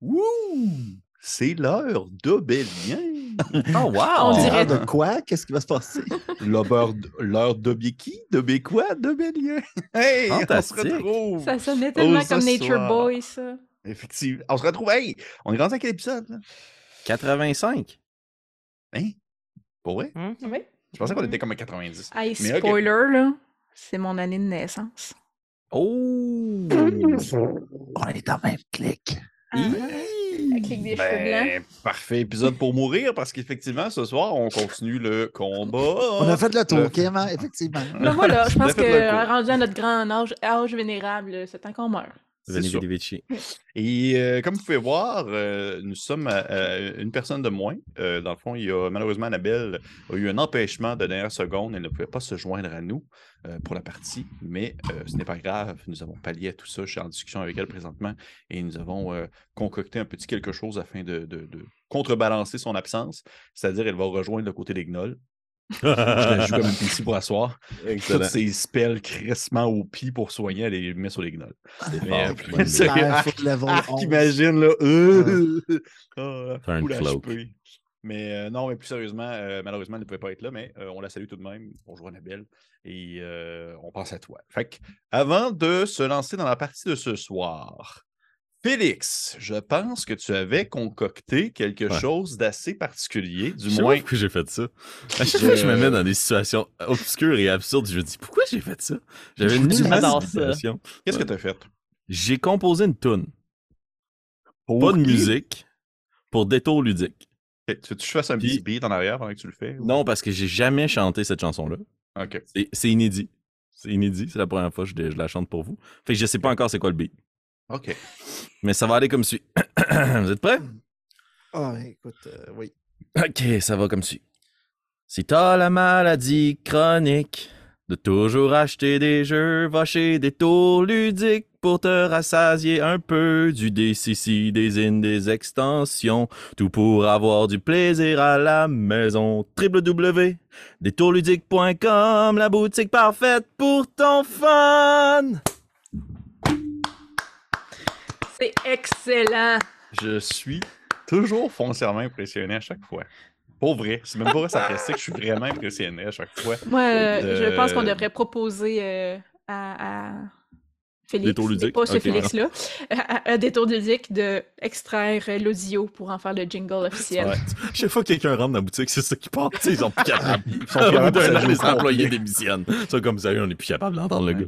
Wouh! C'est l'heure d'Obélien. Oh, wow! On dirait- de quoi? Qu'est-ce qui va se passer? L'heure l'heure d'Obéki, d'Obé quoi? D'Obélien? Hey, on se retrouve. Ça sonnait tellement comme Nature soir. Boy, ça. Effectivement. On se retrouve. Hey, on est rendu à quel épisode? Là? 85. Hein? Pour vrai? Oui. Je pensais qu'on était comme à 90. Hey, spoiler, là. C'est mon année de naissance. Oh! On est dans le même clic. Avec les cheveux blancs. Ben, parfait épisode pour mourir parce qu'effectivement, ce soir, on continue le combat. On a fait le tour, Le- hein, effectivement. Ben voilà, je pense que rendu à notre grand âge, âge vénérable, c'est temps qu'on meurt. C'est Veni sûr. Vidi Vici. Et euh, comme vous pouvez voir, euh, nous sommes à, à une personne de moins. Euh, dans le fond, il y a malheureusement Annabelle a eu un empêchement de dernière seconde. Elle ne pouvait pas se joindre à nous euh, pour la partie, mais euh, ce n'est pas grave. Nous avons pallié à tout ça. Je suis en discussion avec elle présentement et nous avons euh, concocté un petit quelque chose afin de, de- de contrebalancer son absence. C'est-à-dire, elle va rejoindre le côté des gnolls. Je la joue comme une PC pour asseoir. Toutes ses spells crissement au pied pour soigner, elle les met sur les gnolls. Mais, euh, arc, 11. imagine, là. euh, ah, cloak. HP. Mais euh, non, mais plus sérieusement, euh, malheureusement, elle ne pouvait pas être là, mais euh, on la salue tout de même. Bonjour Annabelle. Et euh, on pense à toi. Fait que, avant de se lancer dans la partie de ce soir, Félix, je pense que tu avais concocté quelque Ouais. chose d'assez particulier, du Je sais pas moins. pourquoi j'ai fait ça. À chaque fois que je me mets dans des situations obscures et absurdes, je me dis pourquoi j'ai fait ça? J'avais une imagination. Qu'est-ce que tu as fait? J'ai composé une tune, pas de musique, pour détour ludique. Ok, Tu veux que je fasse un Puis- petit beat en arrière pendant que tu le fais? ou- Non, parce que j'ai jamais chanté cette chanson-là. Ok. C'est- C'est inédit. C'est inédit, c'est la première fois que je, je la chante pour vous. Fait que je sais pas encore c'est quoi le beat. Ok. Mais ça va aller comme suit. vous êtes prêts? Ah, écoute, euh, oui. Ok, ça va comme suit. Si t'as la maladie chronique de toujours acheter des jeux, va chez des tours ludiques pour te rassasier un peu du DCC, des in, des extensions, tout pour avoir du plaisir à la maison. www.détourludique.com, la boutique parfaite pour ton fun! C'est excellent. Je suis toujours foncièrement impressionné à chaque fois. Pour vrai. C'est même pas sarcastique, je suis vraiment impressionné à chaque fois. Moi, euh, De- je pense qu'on devrait proposer euh, à, à Félix, Détour ludique? pas ce. Félix-là, à, à Détour ludique de extraire l'audio pour en faire le jingle officiel. Ouais. Chaque fois que quelqu'un rentre dans la boutique, c'est ça qui part. Ils sont plus capables. Ils sont plus capables de les employés démissionnent. Ça, comme ça, on n'est plus capable d'entendre le gars.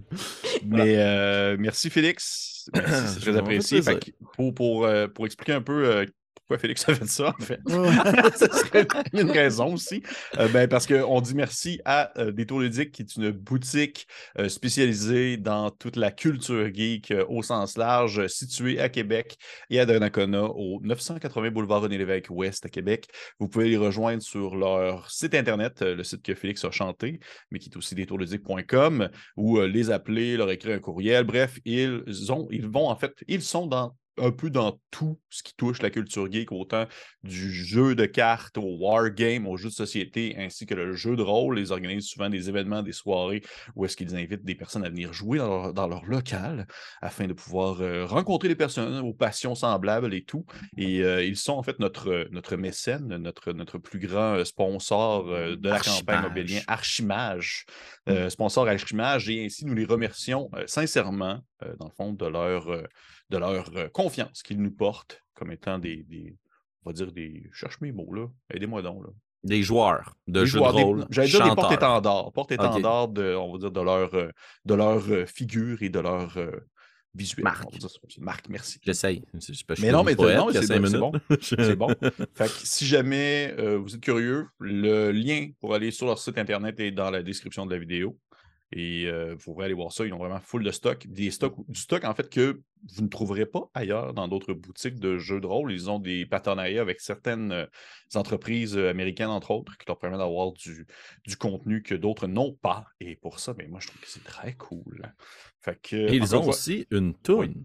Mais euh, merci Félix. Merci, c'est très apprécié. fait pour, pour, euh, pour expliquer un peu euh, pourquoi Félix a fait ça, en fait. Ça serait une raison aussi. Euh, ben, parce qu'on dit merci à euh, Détour Ludique, qui est une boutique euh, spécialisée dans toute la culture geek euh, au sens large, située à Québec et à Donnacona, au 980 boulevard René-Lévesque Ouest à Québec. Vous pouvez les rejoindre sur leur site internet, le site que Félix a chanté, mais qui est aussi détourludique.com, ou les appeler, leur écrire un courriel. Bref, ils ont, ils vont en fait, ils sont dans un peu dans tout ce qui touche la culture geek, autant du jeu de cartes au wargame, au jeu de société, ainsi que le jeu de rôle. Ils organisent souvent des événements, des soirées où est-ce qu'ils invitent des personnes à venir jouer dans leur, dans leur local afin de pouvoir euh, rencontrer des personnes aux passions semblables et tout. Et euh, ils sont en fait notre, notre mécène, notre, notre plus grand euh, sponsor euh, de la campagne. Obélien, Archimage, euh, sponsor Archimage, et ainsi nous les remercions sincèrement, dans le fond, de leur, de leur euh, confiance qu'ils nous portent comme étant des, des- on va dire des, je cherche mes mots là, aidez-moi donc là. Des joueurs de Des jeux joueurs, de rôle. J'allais dire des porte-étendards, porte-étendards de, on va dire de leur, euh, de leur euh, figure et de leur euh, visuel. Marque, merci. J'essaye. Mais non, mais c'est bon, c'est bon. Fait que si jamais euh, vous êtes curieux, le lien pour aller sur leur site internet est dans la description de la vidéo. Et euh, vous pourrez aller voir ça. Ils ont vraiment full de stock. Des stocks, du stock, en fait, que vous ne trouverez pas ailleurs dans d'autres boutiques de jeux de rôle. Ils ont des partenariats avec certaines euh, entreprises euh, américaines, entre autres, qui leur permettent d'avoir du, du contenu que d'autres n'ont pas. Et pour ça, ben, moi, je trouve que c'est très cool. Fait que, Et ils ont fois, aussi une toune.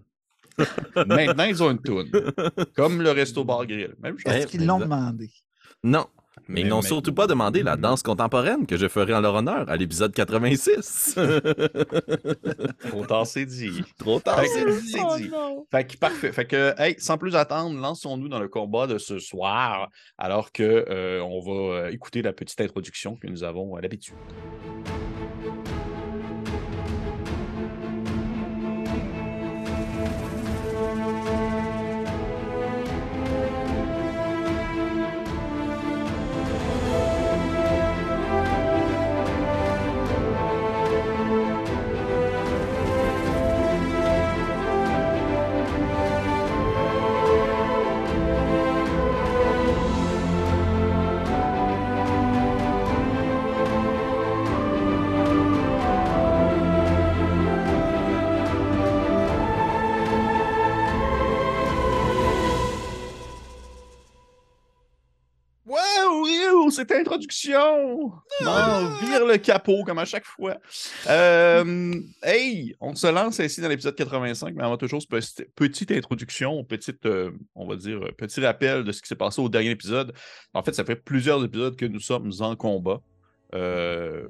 Maintenant, ils ont une toune. Comme le Resto Bar Grill. Même chose. Est-ce qu'ils l'ont demandé? Non. Mais ils n'ont surtout pas demandé la danse contemporaine que je ferai en leur honneur à l'épisode 86. Trop tard, c'est dit. Trop tard, c'est dit. c'est dit. Fait que parfait. Fait que, hey, sans plus attendre, lançons-nous dans le combat de ce soir, alors que euh, on va euh, écouter la petite introduction que nous avons à l'habitude. Cette introduction! Non, vire le capot comme à chaque fois. Euh, hey, on se lance ici dans l'épisode 85, mais avant toute chose, petite, petite introduction, petite, euh, on va dire, euh, petit rappel de ce qui s'est passé au dernier épisode. En fait, ça fait plusieurs épisodes que nous sommes en combat. Euh,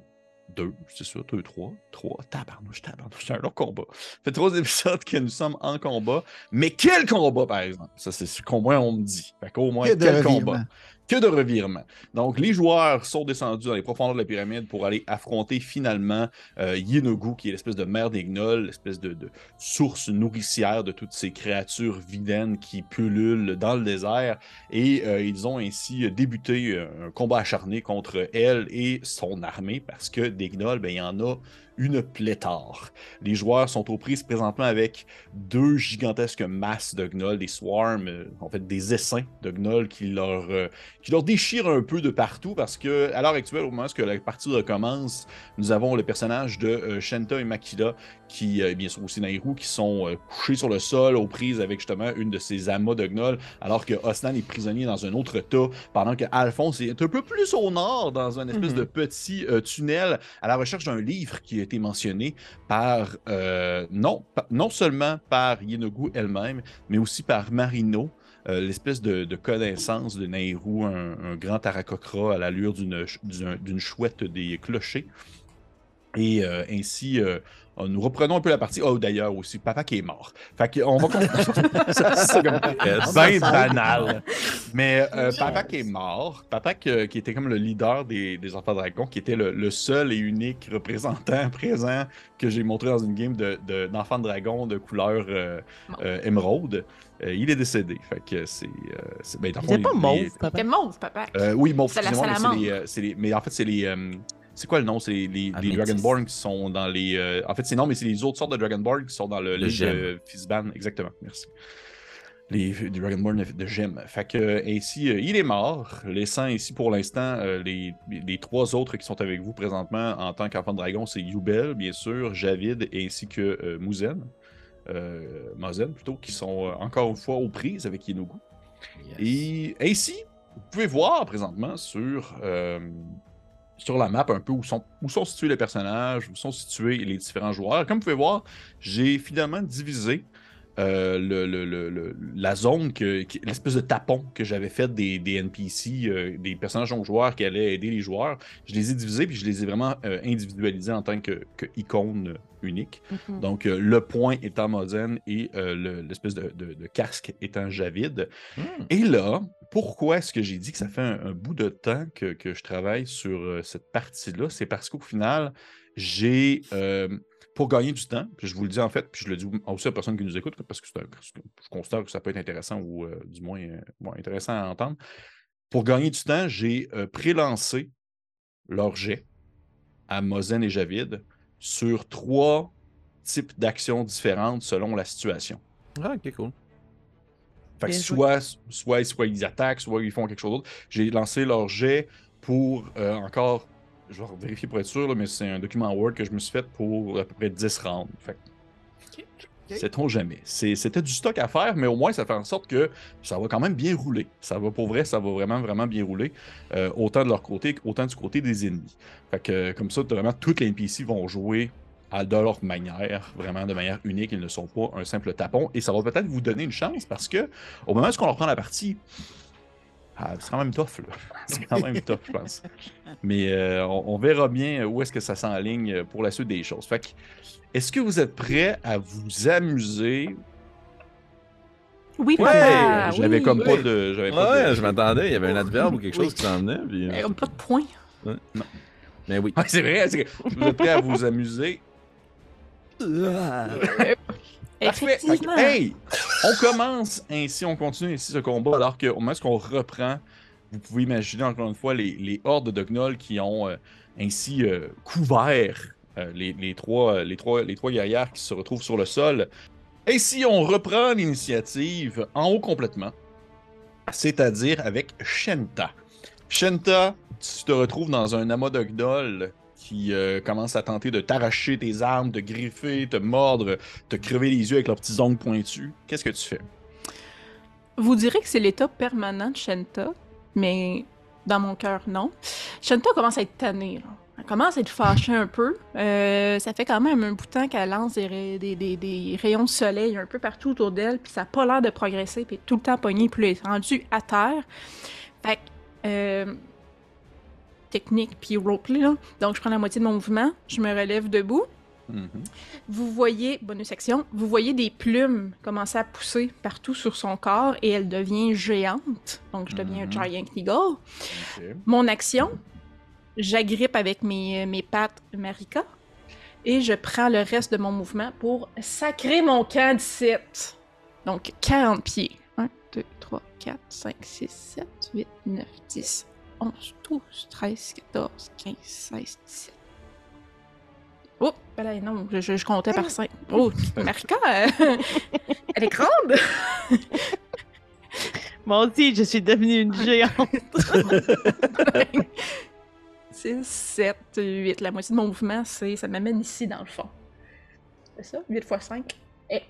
deux, c'est ça, deux, trois, trois, tabarnouche, tabarnouche, c'est un long combat. Ça fait trois épisodes que nous sommes en combat, mais quel combat, par exemple? Ça, c'est ce qu'au moins on me dit. Fait qu'au moins, quel combat? Que de revirements. Donc, les joueurs sont descendus dans les profondeurs de la pyramide pour aller affronter finalement euh, Yenogu, qui est l'espèce de mère des gnolls, l'espèce de, source nourricière de toutes ces créatures vilaines qui pullulent dans le désert. Et euh, ils ont ainsi débuté euh, un combat acharné contre elle et son armée, parce que des gnolls, ben, il y en a une pléthore. Les joueurs sont aux prises présentement avec deux gigantesques masses de gnolls, des swarms, euh, en fait des essaims de gnolls qui leur, euh, qui leur déchirent un peu de partout parce que à l'heure actuelle, au moment où la partie recommence, nous avons le personnage de euh, Shenta et Makida qui, euh, bien sûr aussi Nairou, qui sont couchés sur le sol aux prises avec justement une de ces amas de gnolls, alors que Osnan est prisonnier dans un autre tas, pendant que Alphonse est un peu plus au nord, dans un espèce Mhm. de petit tunnel, à la recherche d'un livre qui été mentionné par, euh, non, non seulement par Yenogu elle-même, mais aussi par Marino, euh, l'espèce de, connaissance de Nairou, un, un grand aracocra à l'allure d'une chouette des clochers. Et euh, ainsi, euh, nous reprenons un peu la partie. Oh, d'ailleurs, aussi, papa qui est mort. Fait qu'on va continuer. C'est ben banal. Mais euh, papa qui est mort, papa qui était comme le leader des, des enfants dragons, qui était le, le seul et unique représentant présent que j'ai montré dans une game de- de- d'enfants de, dragon de couleur euh, euh, émeraude. Euh, il est décédé. Fait que c'est. euh, c'est- ben, Il pas mauve, il- papa? T'es mauve, papa. euh, oui, bon, C'est les, euh, c'est les- Mais en fait, c'est les. Euh, c'est quoi le nom? C'est les, les, les Améthyste. Dragonborn qui sont dans les. euh, En fait, c'est non, mais c'est les autres sortes de Dragonborn qui sont dans le, Le gemme. de Fizban. Exactement, merci. Les, Dragonborn de, gemmes. Fait que, euh, ainsi, euh, il est mort, laissant ici pour l'instant euh, les, les trois autres qui sont avec vous présentement en tant qu'enfant de dragon, c'est Yubel, bien sûr, Javid, ainsi que euh, Muzen. Euh, Mozen plutôt, qui sont euh, encore une fois aux prises avec Yenogu. Et ainsi, vous pouvez voir présentement sur, euh, sur la map un peu où sont, où sont situés les personnages, où sont situés les différents joueurs. Comme vous pouvez voir, j'ai finalement divisé euh, le- le- le- le- la zone, que, l'espèce de tapon que j'avais fait des, des NPC, euh, des personnages non joueurs qui allaient aider les joueurs. Je les ai divisés puis je les ai vraiment euh, individualisés en tant que, que icône unique. Mhm. Donc, le point étant Mozen et le- l'espèce de, de- de casque étant Javid. Hmm. Et là, pourquoi est-ce que j'ai dit que ça fait un, un bout de temps que, que je travaille sur cette partie-là? C'est parce qu'au final, j'ai, pour gagner du temps, puis je vous le dis en fait, puis je le dis aussi aux personnes qui nous écoutent, parce que, un- je considère que ça peut être intéressant ou euh, du moins euh, bon, intéressant à entendre. Pour gagner du temps, j'ai euh, pré-lancé leur jet à Mozen et Javid sur trois types d'actions différentes selon la situation. Ah, ok, cool. Fait que soit, soit, soit ils attaquent, soit ils font quelque chose d'autre. J'ai lancé leur jet pour euh, encore, je vais vérifier pour être sûr, là, mais c'est un document Word que je me suis fait pour à peu près 10 rounds. Fait que, Ok. Sait-on jamais. C'était du stock à faire, mais au moins ça fait en sorte que ça va quand même bien rouler. Ça va pour vrai, ça va vraiment, vraiment bien rouler. euh, autant de leur côté, autant du côté des ennemis. Fait que euh, comme ça, vraiment, toutes les NPC vont jouer à de leur manière, vraiment de manière unique. Ils ne sont pas un simple tapon. Et ça va peut-être vous donner une chance parce que au moment où on leur prend la partie, Ah, c'est quand même tough, là. C'est quand même tough, je pense. Mais euh, on, on verra bien où est-ce que ça s'enligne pour la suite des choses. Fait que, est-ce que vous êtes prêts à vous amuser? Oui, Ouais, papa, J'avais oui. comme pas de. j'avais Ouais, pas de- ouais, je m'attendais, il y avait un adverbe ou quelque chose qui s'en venait. Puis... Euh, Pas de point. Mais oui. Ouais, c'est vrai, c'est que vous êtes prêts à vous amuser? Parfait. Hey, on commence ainsi, on continue ainsi ce combat, alors qu'au moment où on reprend, vous pouvez imaginer encore une fois les, les hordes de gnolls qui ont euh, ainsi euh, couvert euh, les, les trois, les, trois, les trois guerrières qui se retrouvent sur le sol. Ainsi, on reprend l'initiative en haut complètement, c'est-à-dire avec Shenta. Shenta, tu te retrouves dans un amas de gnolls qui euh, commencent à tenter de t'arracher tes armes, de griffer, te mordre, te crever les yeux avec leurs petits ongles pointus. Qu'est-ce que tu fais? Vous direz que c'est l'état permanent de Shenta, mais dans mon cœur, non. Shenta commence à être tannée. Elle commence à être fâchée un peu. Euh, ça fait quand même un bout de temps qu'elle lance des, ray- des- des- des rayons de soleil un peu partout autour d'elle, puis ça n'a pas l'air de progresser, puis tout le temps pognée, puis elle est rendue à terre. Fait que, euh, technique, puis roleplay, là. Donc, je prends la moitié de mon mouvement, je me relève debout, Mhm. vous voyez, bonus section, vous voyez des plumes commencer à pousser partout sur son corps et elle devient géante. Donc, je deviens un Giant Eagle. Ok. Mon action, j'agrippe avec mes, mes pattes Marika et je prends le reste de mon mouvement pour sacrer mon camp d'ici. Donc, 40 pieds. 1, 2, 3, 4, 5, 6, 7, 8, 9, 10, 11, 12, 13, 14, 15, 16, 17. Oh, ben là, non, je, je- je comptais par 5. Oh, Marika, euh, elle est grande! Moi aussi, je suis devenue une géante. 6, 7, 8. La moitié de mon mouvement, c'est ça m'amène ici dans le fond. C'est ça? 8 x 5. Et.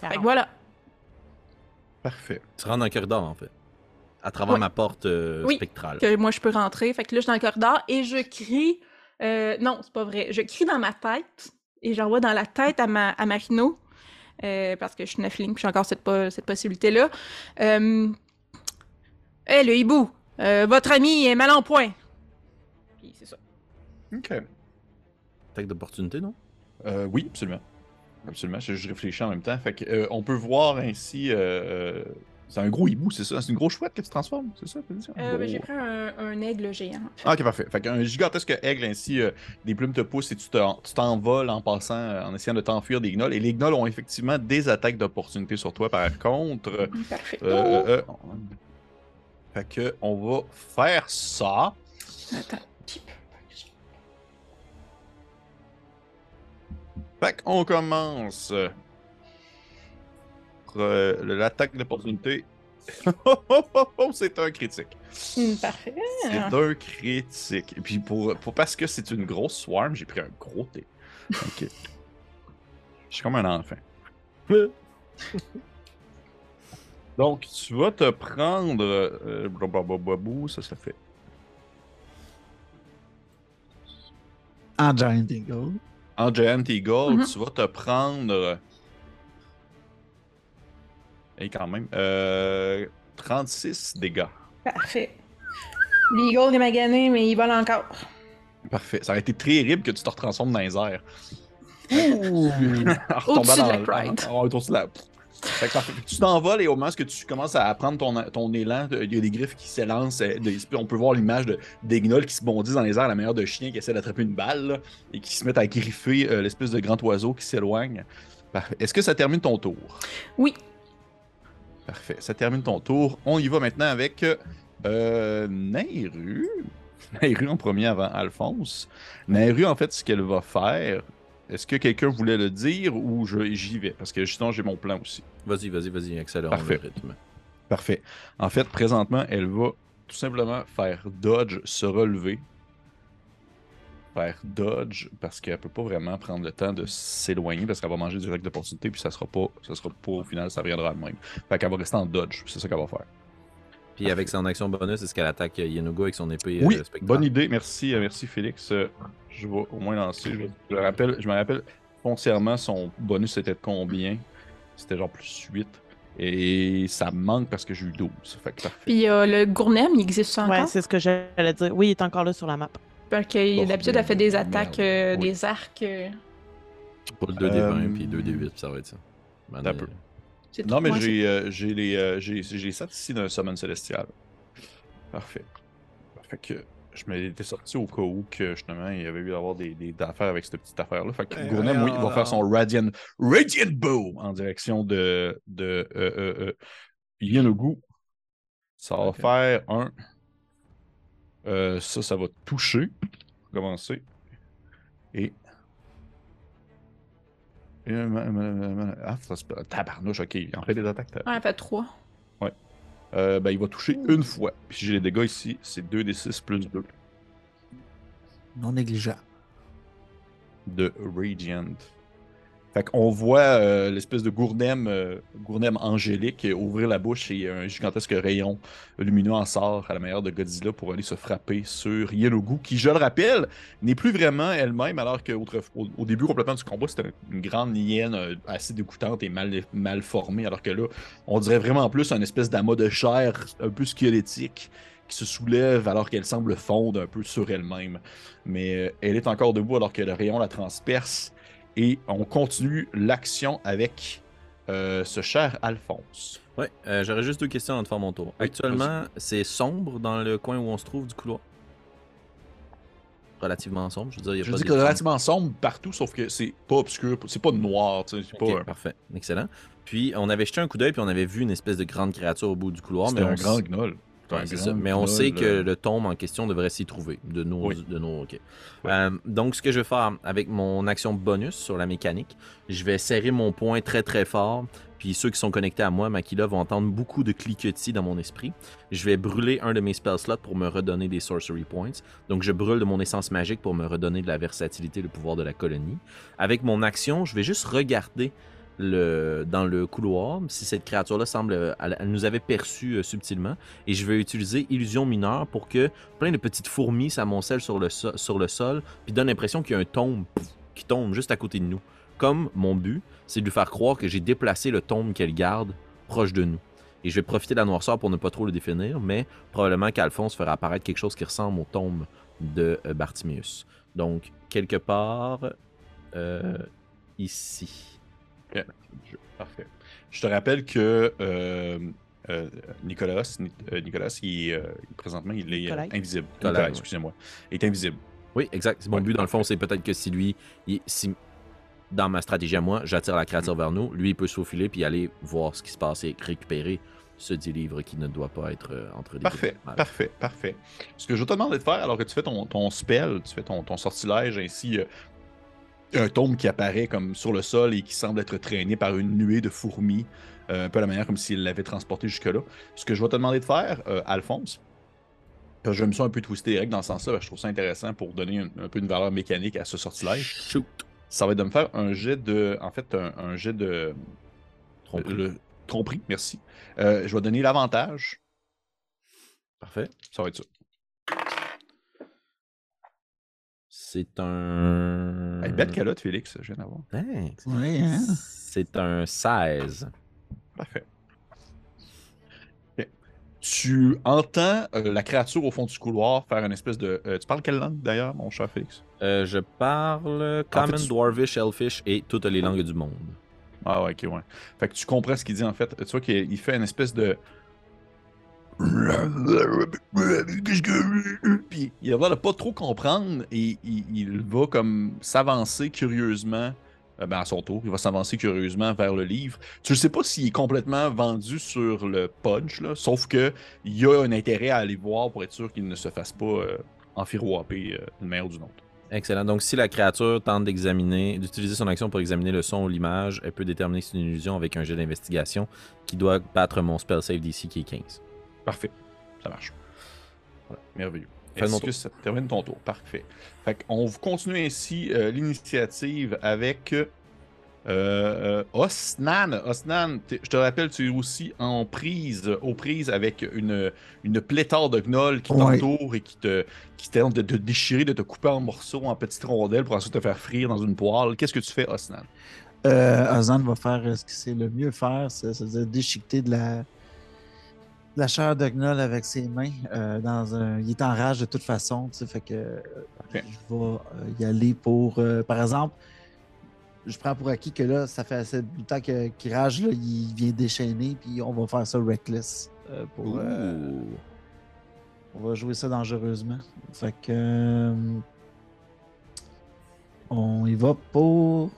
Fait que voilà. Parfait. Tu rentres dans le corridor, en fait. À travers Ouais. ma porte euh, Oui. spectrale. Que moi, je peux rentrer. Fait que là, je suis dans le corridor et je crie. euh, non, c'est pas vrai. Je crie dans ma tête et j'envoie dans la tête à, ma, à Marino. euh, parce que je suis Nephilim, puis j'ai encore cette, po- cette possibilité-là. Euh, Hé, le hibou! euh, votre ami est mal en point! Puis c'est ça. OK. Attaque d'opportunité, non? Euh, oui, absolument. Absolument. Je, je réfléchis en même temps. Fait que, euh, on peut voir ainsi. C'est un gros hibou, c'est ça? C'est une grosse chouette que tu transformes, c'est ça? Un Euh, j'ai pris un, un aigle géant. en fait. Ah, ok, parfait. Fait qu'un gigantesque aigle ainsi, euh, des plumes te poussent et tu t'en- tu t'envoles en passant, euh, en essayant de t'enfuir des gnolls. Et les gnolls ont effectivement des attaques d'opportunité sur toi, par contre. Mm, Parfait. Fait que, on va faire ça. Attends. Fait qu'on commence. Euh, pour, euh, l'attaque d'opportunité. Oh, c'est un critique. Mm, Parfait. C'est un critique. Et puis pour, pour parce que c'est une grosse swarm, j'ai pris un gros T. Ok. Je suis comme un enfant. Donc, tu vas te prendre. Euh, blablabla, ça, ça fait. En Giant Eagle. En Giant Eagle, Mhm. tu vas te prendre. Et quand même. Euh, 36 dégâts. Parfait. L'eagle est magané, mais il vole encore. Parfait. Ça aurait été terrible que tu te retransformes dans les airs. Ouh. Au-dessus de dans la au-dessus de la- Fait que. Tu t'envoles et au moment où tu commences à prendre ton, ton élan, il y a des griffes qui s'élancent. euh, On peut voir l'image de, des gnolls qui se bondissent dans les airs, la manière de chiens qui essaient d'attraper une balle là, et qui se mettent à griffer euh, l'espèce de grand oiseau qui s'éloigne. Est-ce que ça termine ton tour? Oui. Parfait. Ça termine ton tour. On y va maintenant avec euh, Nairu. Nairu en premier avant Alphonse. Nairu, en fait, ce qu'elle va faire, est-ce que quelqu'un voulait le dire ou je- j'y vais? Parce que sinon, j'ai mon plan aussi. Vas-y, vas-y, vas-y, le rythme. Parfait. En fait, présentement, elle va tout simplement faire dodge, se relever. Faire dodge parce qu'elle peut pas vraiment prendre le temps de s'éloigner parce qu'elle va manger direct d'opportunité puis ça sera pas ça sera pas au final ça reviendra de même. Fait qu'elle va rester en dodge, c'est ça qu'elle va faire. Puis avec son action bonus, est-ce qu'elle attaque Yenugo avec son épée Oui, euh, spectrale? bonne idée, merci euh, merci Félix. Euh, Je vais au moins lancer, je, je le rappelle, je me rappelle foncièrement son bonus c'était de combien? C'était genre plus 8 Et ça me manque parce que j'ai eu 12. Fait que parfait. Puis euh, le Gournem, il existe encore? Ouais, c'est ce que j'allais dire. Oui, il est encore là sur la map. Parce que Bon, d'habitude, elle fait des attaques, euh, Oui. des arcs. euh, Pas le 2D20 Euh, puis 2D8, puis ça va être ça. Un euh, Non, mais j'ai euh, j'ai les euh, j'ai j'ai sept ici d'un summon célestial. Parfait. Fait que je m'étais sorti au cas où que justement il y avait eu d'avoir des, des affaires avec cette petite affaire-là. Fait que Gournem, ouais, oui, il va faire son Radiant, Radiant Bow en direction de, de euh, euh, euh, Yenugu. Ça va faire un. Euh, ça, ça va toucher. Commencer. Et. Et un- Ah, ça se peut. Tabarnouche, ok. Il en fait des attaques. Ouais, elle fait 3. Euh, ben, il va toucher une fois. Puis j'ai les dégâts ici, c'est 2d6 plus 2 Non négligeable. de Radiant. Qu'on voit euh, l'espèce de gournem, euh, gournem angélique ouvrir la bouche et un gigantesque rayon lumineux en sort à la manière de Godzilla pour aller se frapper sur Yelogu, qui, je le rappelle, n'est plus vraiment elle-même, alors qu'au au début complètement du combat, c'était une grande hyène euh, assez dégoûtante et mal, formée, alors que là, on dirait vraiment plus un espèce d'amas de chair un peu squelettique qui se soulève alors qu'elle semble fondre un peu sur elle-même. Mais elle est encore debout alors que le rayon la transperce. Et on continue l'action avec euh, ce cher Alphonse. Ouais, euh, j'aurais juste deux questions avant de faire mon tour. Oui, Actuellement, c'est sombre dans le coin où on se trouve du couloir? Relativement sombre, je veux dire, il y a Je pas dis que relativement sombre partout, sauf que c'est pas obscur, c'est pas noir, tu sais, pas un- parfait, excellent. Puis on avait jeté un coup d'œil puis on avait vu une espèce de grande créature au bout du couloir, c'est mais un on grand gnoll. Ouais, c'est ça. Mais on sait que le tombe en question devrait s'y trouver. De nos, Oui. de nos, ok. Ouais. Euh, donc, ce que je vais faire avec mon action bonus sur la mécanique, je vais serrer mon poing très très fort. Puis ceux qui sont connectés à moi, Makila, vont entendre beaucoup de cliquetis dans mon esprit. Je vais brûler un de mes spell slots pour me redonner des sorcery points. Donc, je brûle de mon essence magique pour me redonner de la versatilité, le pouvoir de la colonie. Avec mon action, je vais juste regarder dans le couloir si cette créature-là semble. Elle, elle nous avait perçu euh, subtilement. Et je vais utiliser illusion mineure pour que plein de petites fourmis s'amoncellent sur le, sol, puis donne l'impression qu'il y a un tombe qui tombe juste à côté de nous. Comme mon but, c'est de lui faire croire que j'ai déplacé le tombe qu'elle garde proche de nous. Et je vais profiter de la noirceur pour ne pas trop le définir, mais probablement qu'Alphonse fera apparaître quelque chose qui ressemble au tombe de euh, Bartimeus. Donc, quelque part euh, ici. Je- Parfait. Je te rappelle que euh, euh, Nicolas, Ni- euh, Nicolas il, est, euh, présentement, il est Nicolas. invisible. Nicolas, Nicolas, ouais. excusez-moi. Il est invisible. Oui, exact. Mon Ouais, but, dans le fond, c'est peut-être que si lui, il- si dans ma stratégie à moi, j'attire la créature vers nous, lui, il peut se faufiler puis aller voir ce qui se passe et récupérer ce dit livre qui ne doit pas être euh, entre les Parfait, parfait, parfait. Ce que je vais te demander de faire, alors que tu fais ton, ton spell, tu fais ton, ton sortilège, ainsi euh, un tombe qui apparaît comme sur le sol et qui semble être traîné par une nuée de fourmis, euh, un peu à la manière comme s'il l'avait transporté jusque-là. Ce que je vais te demander de faire, euh, Alphonse, parce que je me suis un peu twisté règles dans ce sens-là, parce que je trouve ça intéressant pour donner un, un peu une valeur mécanique à ce sortilège, Shoot. ça va être de me faire un jet de. En fait, un, un jet de. Tromperie. Le, tromperie, merci. Euh, je vais donner l'avantage. Parfait. Ça va être ça. C'est un. Hey, belle calotte, Félix, je viens d'avoir. Thanks. Oui, hein? C'est un 16. Parfait. Ok. Tu entends euh, la créature au fond du couloir faire une espèce de. euh, tu parles quelle langue d'ailleurs, mon cher Félix? Euh, je parle Common, tu- Dwarvish, Elfish et toutes les langues du monde. Ah ouais, ok, ouais. Fait que tu comprends ce qu'il dit en fait. Tu vois qu'il il fait une espèce de. Puis il a l'air de pas trop comprendre et il, il va comme s'avancer curieusement. euh, ben à son tour, il va s'avancer curieusement vers le livre. Tu ne sais pas s'il est complètement vendu sur le punch, là, sauf que il y a un intérêt à aller voir pour être sûr qu'il ne se fasse pas euh, enfiroiper euh, d'une manière ou d'une autre. Excellent. Donc, si la créature tente d'examiner, d'utiliser son action pour examiner le son ou l'image, elle peut déterminer que c'est une illusion avec un jet d'investigation qui doit battre mon spell save d'ici qui est 15. Parfait. Ça marche. Voilà, merveilleux. Est-ce que ça termine ton tour? Parfait. Fait qu'on continue ainsi euh, l'initiative avec euh, euh, Osnan. Osnan, je te rappelle, tu es aussi en prise, aux prises avec une, une pléthore de gnolls qui Ouais. t'entourent et qui te qui tentent de te déchirer, de te couper en morceaux, en petites rondelles pour ensuite te faire frire dans une poêle. Qu'est-ce que tu fais, Osnan? Euh, Ozan va faire ce que c'est le mieux faire, c'est- c'est-à-dire déchiqueter de la, la chair de gnoll avec ses mains. euh, dans un... Il est en rage de toute façon, fait que euh, je vais euh, y aller pour, par exemple, je prends pour acquis que là, ça fait assez de temps qu'il rage, là, il vient déchaîner, puis on va faire ça reckless. pour, on va jouer ça dangereusement. Fait que. on y va pour.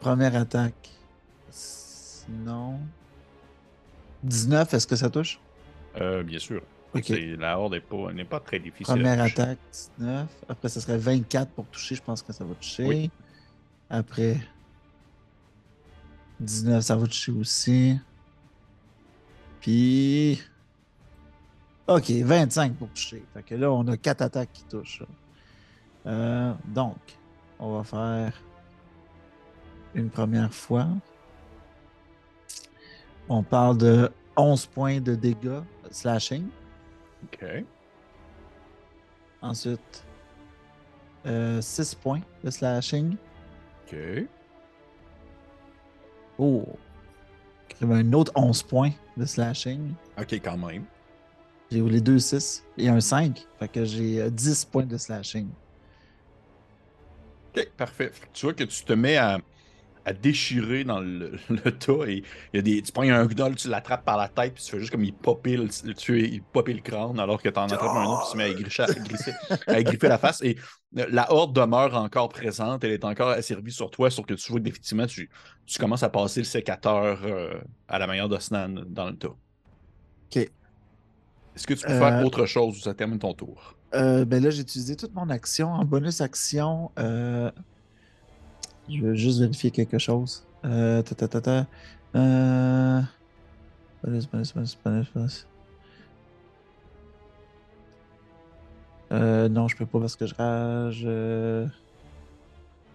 Première attaque. Sinon. 19, est-ce que ça touche? Euh, bien sûr. Ok. C'est- La horde n'est pas, n'est pas très difficile. à Première toucher. attaque, 19. Après, ça serait 24 pour toucher. Je pense que ça va toucher. Oui. Après. 19, ça va toucher aussi. Puis. Ok, 25 pour toucher. Fait que là, on a 4 attaques qui touchent. Euh, donc, on va faire une première fois. On parle de 11 points de dégâts slashing. OK. Ensuite, euh, 6 points de slashing. OK. Oh! Un autre 11 points de slashing. OK, quand même. J'ai eu les deux 6 et un 5. Fait que j'ai euh, 10 points de slashing. OK, parfait. Tu vois que tu te mets à, à déchirer dans le, le tas et y a des, tu prends un gnoll, tu l'attrapes par la tête, puis tu fais juste comme il popait le, tu, il le crâne alors que tu en attrapes un autre qui se met à, gricher- à griffer la face. Et euh, la horde demeure encore présente, elle est encore asservie sur toi, sauf que tu vois que définitivement tu, tu commences à passer le sécateur euh, à la manière d'Osnan dans le tas. OK. Est-ce que tu peux Euh, faire autre chose ou ça termine ton tour? Euh, ben là, j'ai utilisé toute mon action. En bonus action, euh, je veux juste vérifier quelque chose. Euh, ta, ta, ta, ta. Euh, bonus, bonus, bonus, bonus, bonus. Euh, non, je peux pas parce que je rage. euh.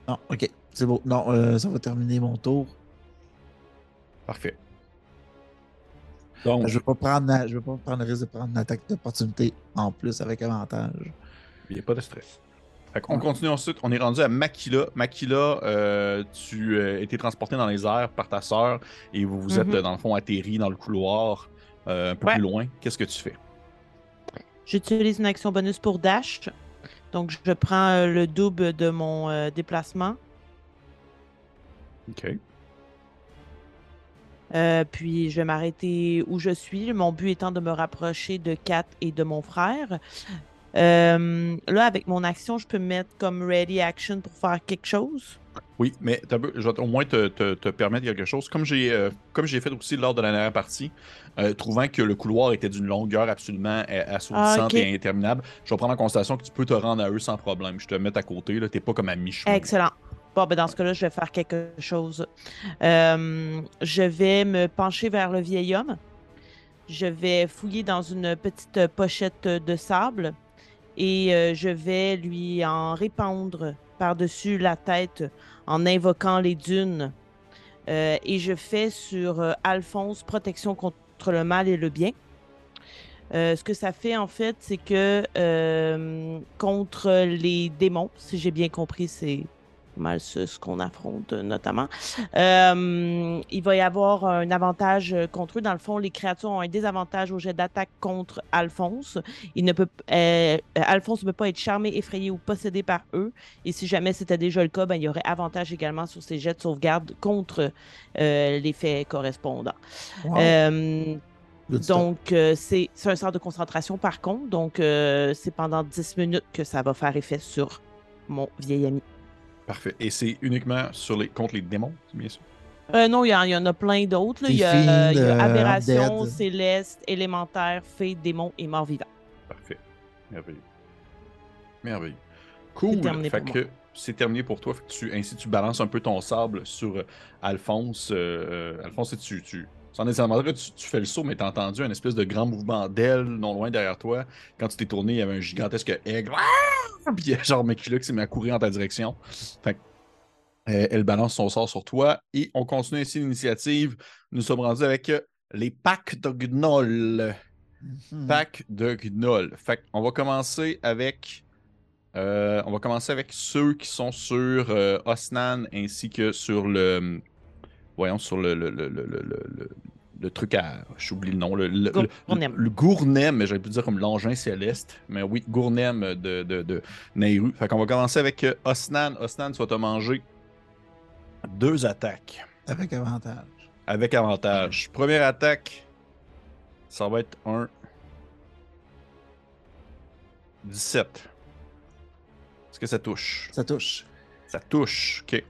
Non, ok, c'est bon. Non, euh, ça va terminer mon tour. Parfait. Donc, Je vais pas prendre, la- je vais pas prendre le risque de prendre une attaque d'opportunité en plus avec avantage. Il n'y a pas de stress. Fait on continue ensuite. On est rendu à Makila. Makila, euh, tu as été transporté dans les airs par ta sœur et vous vous êtes, Mhm. euh, dans le fond, atterri dans le couloir euh, un peu Ouais. plus loin. Qu'est-ce que tu fais? J'utilise une action bonus pour dash. Donc, je prends euh, le double de mon euh, déplacement. OK. Euh, puis, je vais m'arrêter où je suis. Mon but étant de me rapprocher de Kat et de mon frère. Euh, là, avec mon action, je peux me mettre comme ready action pour faire quelque chose. Oui, mais je vais au moins te, te- te permettre quelque chose. Comme j'ai euh, comme j'ai fait aussi lors de la dernière partie, euh, trouvant que le couloir était d'une longueur absolument assourdissante Ah, et interminable, je vais prendre en considération que tu peux te rendre à eux sans problème. Je te mets à côté, là, t'es pas comme à mi-chemin. Excellent. Bon, ben dans ce cas-là, je vais faire quelque chose. Euh, je vais me pencher vers le vieil homme. Je vais fouiller dans une petite pochette de sable et euh, je vais lui en répandre par-dessus la tête en invoquant les dunes. Euh, et je fais sur euh, Alphonse protection contre le mal et le bien. Ce que ça fait, en fait, c'est que contre les démons, si j'ai bien compris, c'est pas mal ce, ce qu'on affronte euh, notamment, euh, il va y avoir un avantage euh, contre eux. Dans le fond, les créatures ont un désavantage au jet d'attaque contre Alphonse. Il ne peut, euh, Alphonse ne peut pas être charmé, effrayé ou possédé par eux. Et si jamais c'était déjà le cas, ben, il y aurait avantage également sur ses jets de sauvegarde contre euh, les faits correspondants. Wow. Good stuff. donc, euh, c'est c'est un sort de concentration par contre. Donc, euh, c'est pendant 10 minutes que ça va faire effet sur mon vieil ami. Parfait. Et c'est uniquement sur les, contre les démons, bien sûr? Euh, non, il y, en- il y en a plein d'autres. Des Il y a, y euh, aberration, céleste, élémentaire, fée, démon et mort vivant. Parfait. Merveilleux. Merveilleux. Cool. terminé fait pour que c'est terminé pour toi. Fait que tu, ainsi, tu balances un peu ton sable sur euh, Alphonse. euh, Alphonse, tu, tu, sans que tu, tu fais le saut, mais tu as entendu un espèce de grand mouvement d'aile non loin derrière toi. Quand tu t'es tourné, il y avait un gigantesque aigle. Ah! Puis il y a genre Mekila qui s'est mis à courir en ta direction. Fait que, euh, elle balance son sort sur toi et on continue ainsi l'initiative. Nous sommes rendus avec euh, les packs de gnolls Mhm. pack de gnolls. Fait on va commencer avec Euh, on va commencer avec ceux qui sont sur euh, Osnan ainsi que sur le. Voyons, sur le, le, le, le, le, le- le truc à. J'oublie le nom. Le, le, le- Gournem. le Gournem, mais j'aurais pu dire comme l'engin céleste. Mais oui, Gournem de, de, de Nehru. Fait qu'on va commencer avec euh, Osnan. Osnan, tu vas te manger deux attaques Avec avantage. avec avantage. Première attaque, ça va être un 17. Est-ce que ça touche? Ça touche. Ça touche. OK.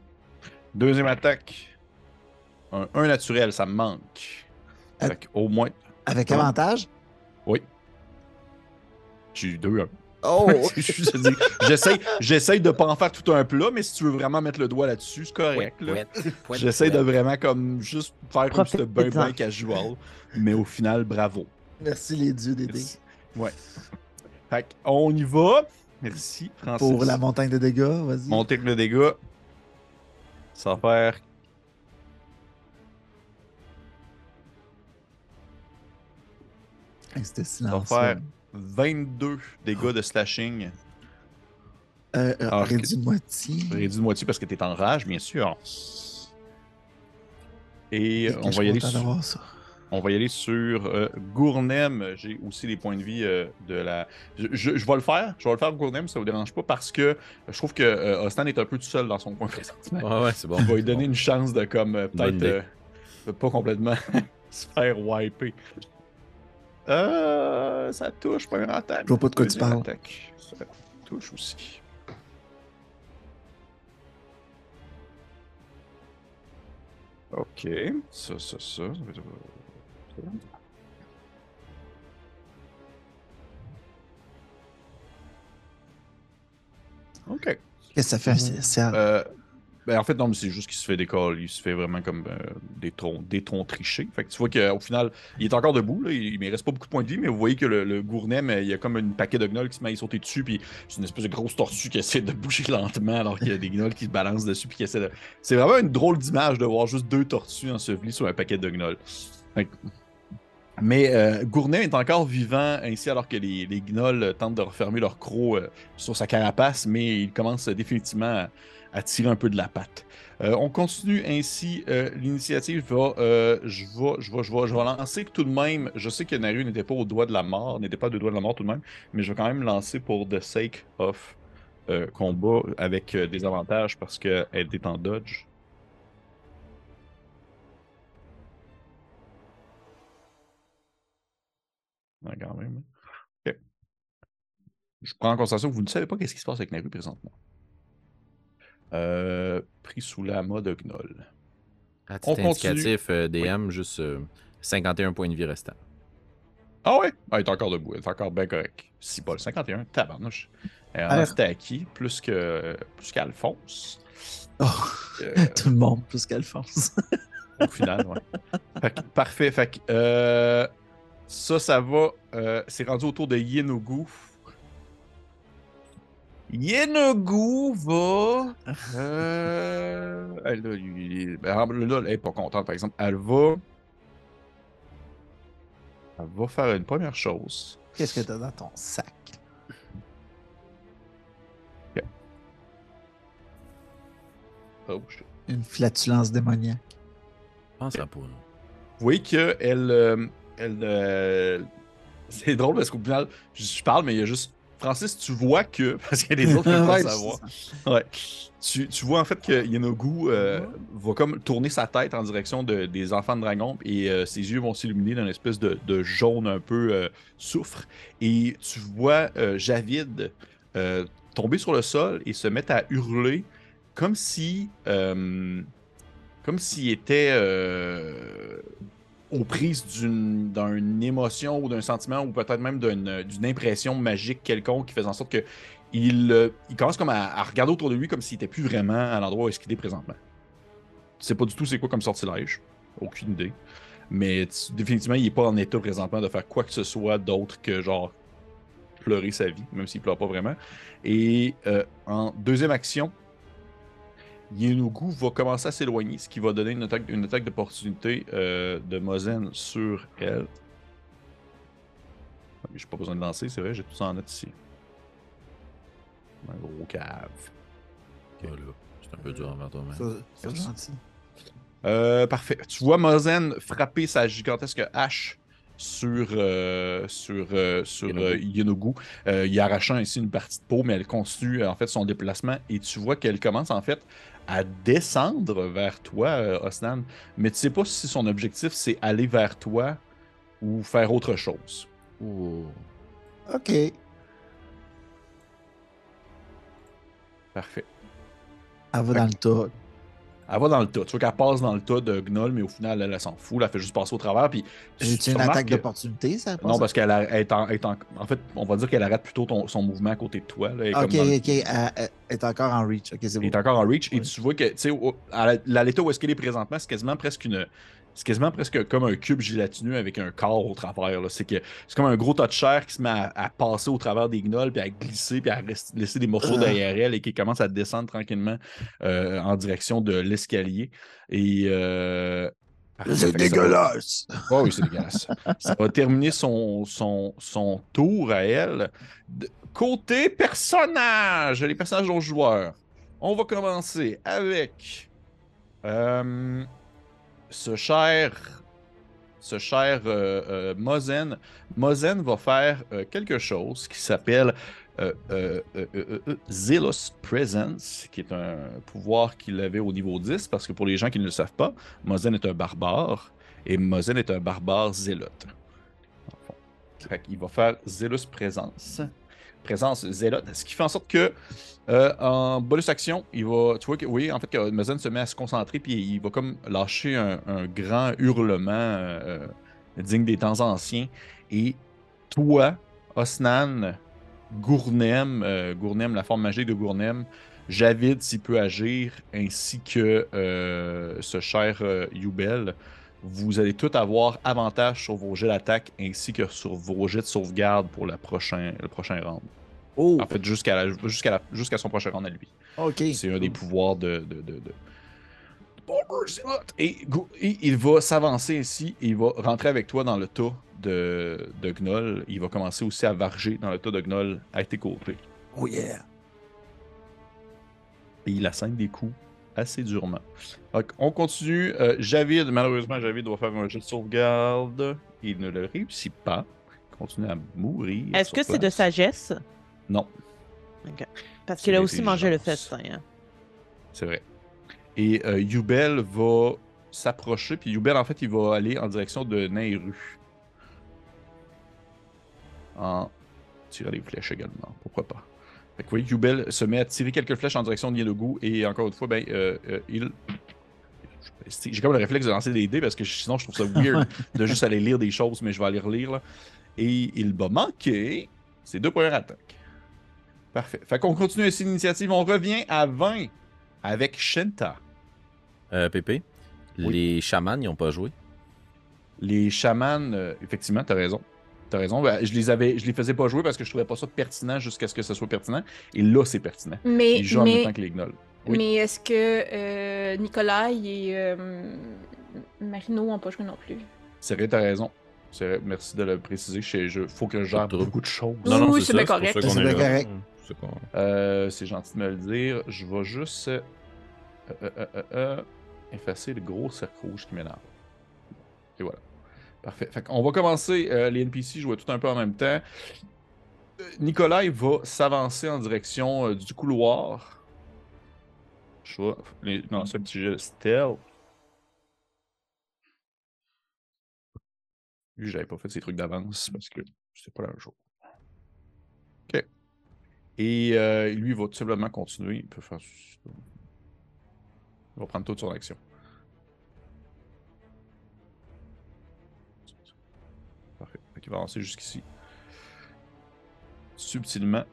Deuxième attaque, un 1 naturel, ça me manque. Euh. Que au moins, Avec avantage? oui. J'ai eu deux. hein. Oh! Je te dis, J'essaie, j'essaie de pas en faire tout un plat, mais si tu veux vraiment mettre le doigt là-dessus, c'est correct. là. J'essaie de vraiment comme juste faire comme bien Profites-en. bien casual. Mais au final, bravo. Merci les dieux. Merci. Ouais. Fait on y va. Merci, Francis. Pour la montagne de dégâts, vas-y. Monter avec le dégât. Ça va faire. C'était Ça va silencieux. faire 22 dégâts de slashing. Euh, euh, Alors, réduit de moitié. Réduit de moitié parce que t'es en rage, bien sûr. Et euh, on va, y aller sur, ça? on va y aller sur euh, Gournem. J'ai aussi les points de vie euh, de la. Je, je- je vais le faire. Je vais le faire Gournem, ça vous dérange pas parce que je trouve que euh, Ostan est un peu tout seul dans son coin présentement. Ouais, ouais, c'est bon. On va lui donner une chance de comme euh, peut-être euh, pas complètement se faire wiper. Euh, ça touche, première attaque. Je vois pas de quoi tu Deuxième parles. attaque, Ça touche aussi. Ok, ça, ça, ça. Ok. Qu'est-ce que ça fait? CSL? Euh, ben en fait, non, mais c'est juste qu'il se fait décoller. Il se fait vraiment comme euh, des troncs, des troncs trichés. Fait que tu vois qu'au final, il est encore debout. Là, il, ne reste pas beaucoup de points de vie, mais vous voyez que le, le gournem, euh, il y a comme une paquet de gnolls qui se met à sauter dessus. Puis c'est une espèce de grosse tortue qui essaie de bouger lentement alors qu'il y a des gnolls qui se balancent dessus. Puis qui essaient de... C'est vraiment une drôle d'image de voir juste deux tortues ensevelies sur un paquet de gnolls. Mais euh, Gournet est encore vivant ainsi alors que les, les gnolls tentent de refermer leur croc euh, sur sa carapace, mais il commence définitivement à, à tirer un peu de la patte. Euh, on continue ainsi euh, l'initiative. Va, euh, je, vais, je, vais, je, vais, je vais lancer tout de même. Je sais que Naru n'était pas au doigt de la mort, n'était pas à deux doigts de la mort tout de même, mais je vais quand même lancer pour the sake of combat avec des avantages parce qu'elle est en dodge. Quand même. hein. Je prends en considération que vous ne savez pas qu'est-ce qui se passe avec Naru présentement. Euh, pris sous la de Gnoll. À On indicatif, euh, DM, juste euh, 51 points de vie restants. Ah ouais? Ah, il est encore debout. Il est encore bien correct. Si pas le 51, tabarnouche. Euh, c'était à qui? Plus que plus qu'Alphonse. Oh, Euh, tout le monde, plus qu'Alphonse. au final, ouais. Fait que, parfait. Fait que, euh, ça, ça va. euh, c'est rendu autour de Yenogu. Yenogu va. Euh, elle, là, lui- ben, là, elle est pas contente, par exemple. Elle va. Elle va faire une première chose. Qu'est-ce que t'as dans ton sac? Oh, je- Une flatulence démoniaque. Pense à pas. non? Vous voyez qu'elle. euh, elle, euh, c'est drôle parce qu'au final, je parle, mais il y a juste. Francis, tu vois que. Parce qu'il y a des autres qui Ouais, savoir. Ouais. Tu, tu vois en fait que Yenogu euh, va comme tourner sa tête en direction de- des enfants de dragon et euh, ses yeux vont s'illuminer d'un espèce de, de jaune un peu euh, soufre. Et tu vois Javid tomber sur le sol et se mettre à hurler comme si. comme s'il était aux prises d'une émotion ou d'un sentiment ou peut-être même d'une d'une impression magique quelconque qui faisait en sorte que il, euh, commence comme à, regarder autour de lui comme s'il était plus vraiment à l'endroit où est-ce qu'il est présentement. Tu sais pas du tout c'est quoi comme sortilège. Aucune idée. Mais définitivement, il est pas en état présentement de faire quoi que ce soit d'autre que genre pleurer sa vie, même s'il pleure pas vraiment. Et euh, en deuxième action, Yenugu va commencer à s'éloigner, ce qui va donner une attaque, une attaque d'opportunité euh, de Mozen sur elle. J'ai pas besoin de lancer, c'est vrai, j'ai tout ça en note ici. Un gros cave. Voilà. C'est un peu dur envers toi-même. C'est gentil. Euh, parfait. Tu vois Mozen frapper sa gigantesque hache sur, euh, sur, euh, sur Yenogu. euh, arrachant ainsi une partie de peau, mais elle continue en fait son déplacement et tu vois qu'elle commence en fait à descendre vers toi, euh, Osnan, mais tu sais pas si son objectif c'est aller vers toi ou faire autre chose. Ouh. Ok. Parfait. Elle va dans le tas. Elle va dans le tas. Tu vois qu'elle passe dans le tas de Gnoll, mais au final, elle, elle s'en fout. Elle fait juste passer au travers. Puis, tu une attaque que- d'opportunité, ça? Non, parce qu'elle est en, est en- en fait, on va dire qu'elle arrête plutôt ton- son mouvement à côté de toi. Là, est comme Ok, dans ok. Elle, est encore en reach. Ok, c'est Elle est encore en reach. Et tu vois que, tu sais, à l'état où est-ce qu'elle est présentement, c'est quasiment presque une. C'est quasiment presque comme un cube gélatineux avec un corps au travers. C'est que c'est comme un gros tas de chair qui se met à, à passer au travers des gnolls, puis à glisser, puis à laisser des morceaux Ah. derrière elle et qui commence à descendre tranquillement euh, en direction de l'escalier. Et. euh, C'est va- dégueulasse. Oh oui, c'est dégueulasse. Ça va terminer son, son, son tour à elle. De- côté personnage, les personnages aux joueurs. On va commencer avec euh, ce cher. Ce cher euh, euh, Mozen. Va faire euh, quelque chose qui s'appelle euh, euh, Zealous Presence, qui est un pouvoir qu'il avait au niveau 10, parce que pour les gens qui ne le savent pas, Mozen est un barbare. Et Mozen est un barbare zélote. qu'il va faire Zélus Présence. Présence zélote. Ce qui fait en sorte que, euh, en bonus action, il va. Tu vois que, oui, en fait, que Mozen se met à se concentrer, puis il va comme lâcher un, grand hurlement euh, digne des temps anciens. Et toi, Osnan, Gournem, euh, Gournem, la forme magique de Gournem, Javid s'il peut agir, ainsi que ce cher Yubel, vous allez tous avoir avantage sur vos jets d'attaque ainsi que sur vos jets de sauvegarde pour prochain, le prochain round. Oh, En fait, jusqu'à la- jusqu'à la- jusqu'à son prochain round à lui. ok. C'est un des pouvoirs de. de, de. Et, il va s'avancer ainsi et il va rentrer avec toi dans le tas de, de Gnoll. Il va commencer aussi à varger dans le tas de Gnoll à tes côtés. Oh yeah. Et il assène des coups assez durement. Donc, on continue. Euh, Javid, malheureusement, Javid doit faire un jet de sauvegarde. Il ne le réussit pas. Il continue à mourir. Est-ce que c'est de sagesse? Non, Parce qu'il a aussi mangé le festin. hein. c'est vrai. Et euh, Yubel va s'approcher. Puis Yubel, en fait, il va aller en direction de Nairu. En tirant des flèches également. Pourquoi pas. Fait que, vous voyez, Yubel se met à tirer quelques flèches en direction de Yelogu. Et encore une fois, ben, euh, euh, il. J'ai comme le réflexe de lancer des dés parce que sinon je trouve ça weird de juste aller lire des choses, mais je vais aller relire. Là. Et il va manquer ses deux premières attaques. Parfait. Fait qu'on continue ainsi l'initiative. On revient à 20 avec Shenta. Euh, Pépé, Oui. les chamans, ils n'ont pas joué. Les chamans, euh, effectivement, t'as raison. T'as raison. Ben, je les avais, je les faisais pas jouer parce que je trouvais pas ça pertinent jusqu'à ce que ce soit pertinent. Et là, c'est pertinent. Mais, Ils jouent en même mais, temps que les gnolls. Oui. mais est-ce que euh, Nicolas et euh, Marino n'ont pas joué non plus? C'est vrai, t'as raison. C'est vrai, merci de le préciser. Je- faut que je gère beaucoup de choses. Non, Oui, c'est bien correct. C'est bien correct. C'est Euh, c'est gentil de me le dire. Je vais juste euh, euh, effacer le gros cercle rouge qui m'énerve. Et voilà. Parfait. Fait on va commencer. les NPC jouent tout un peu en même temps. Nicolas va s'avancer en direction du couloir. Je vais les- lancer un petit jeu stealth. J'avais pas fait ces trucs d'avance parce que c'était pas un jour. Ok. Et euh, lui, il va tout simplement continuer. Il peut faire. Il va prendre toute son action. Parfait. Fait qu'il va avancer jusqu'ici. Subtilement.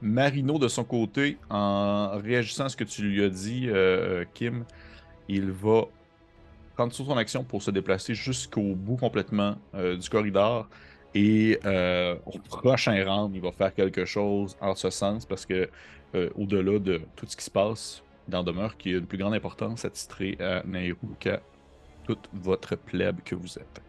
Marino, de son côté, en réagissant à ce que tu lui as dit, euh, Kim, il va prendre toute son action pour se déplacer jusqu'au bout complètement euh, du corridor. Et euh, au prochain round, il va faire quelque chose en ce sens parce que euh, au-delà de tout ce qui se passe, en demeure qu'il y a une plus grande importance à titrer à Nairou qu'à toute votre plèbe que vous êtes.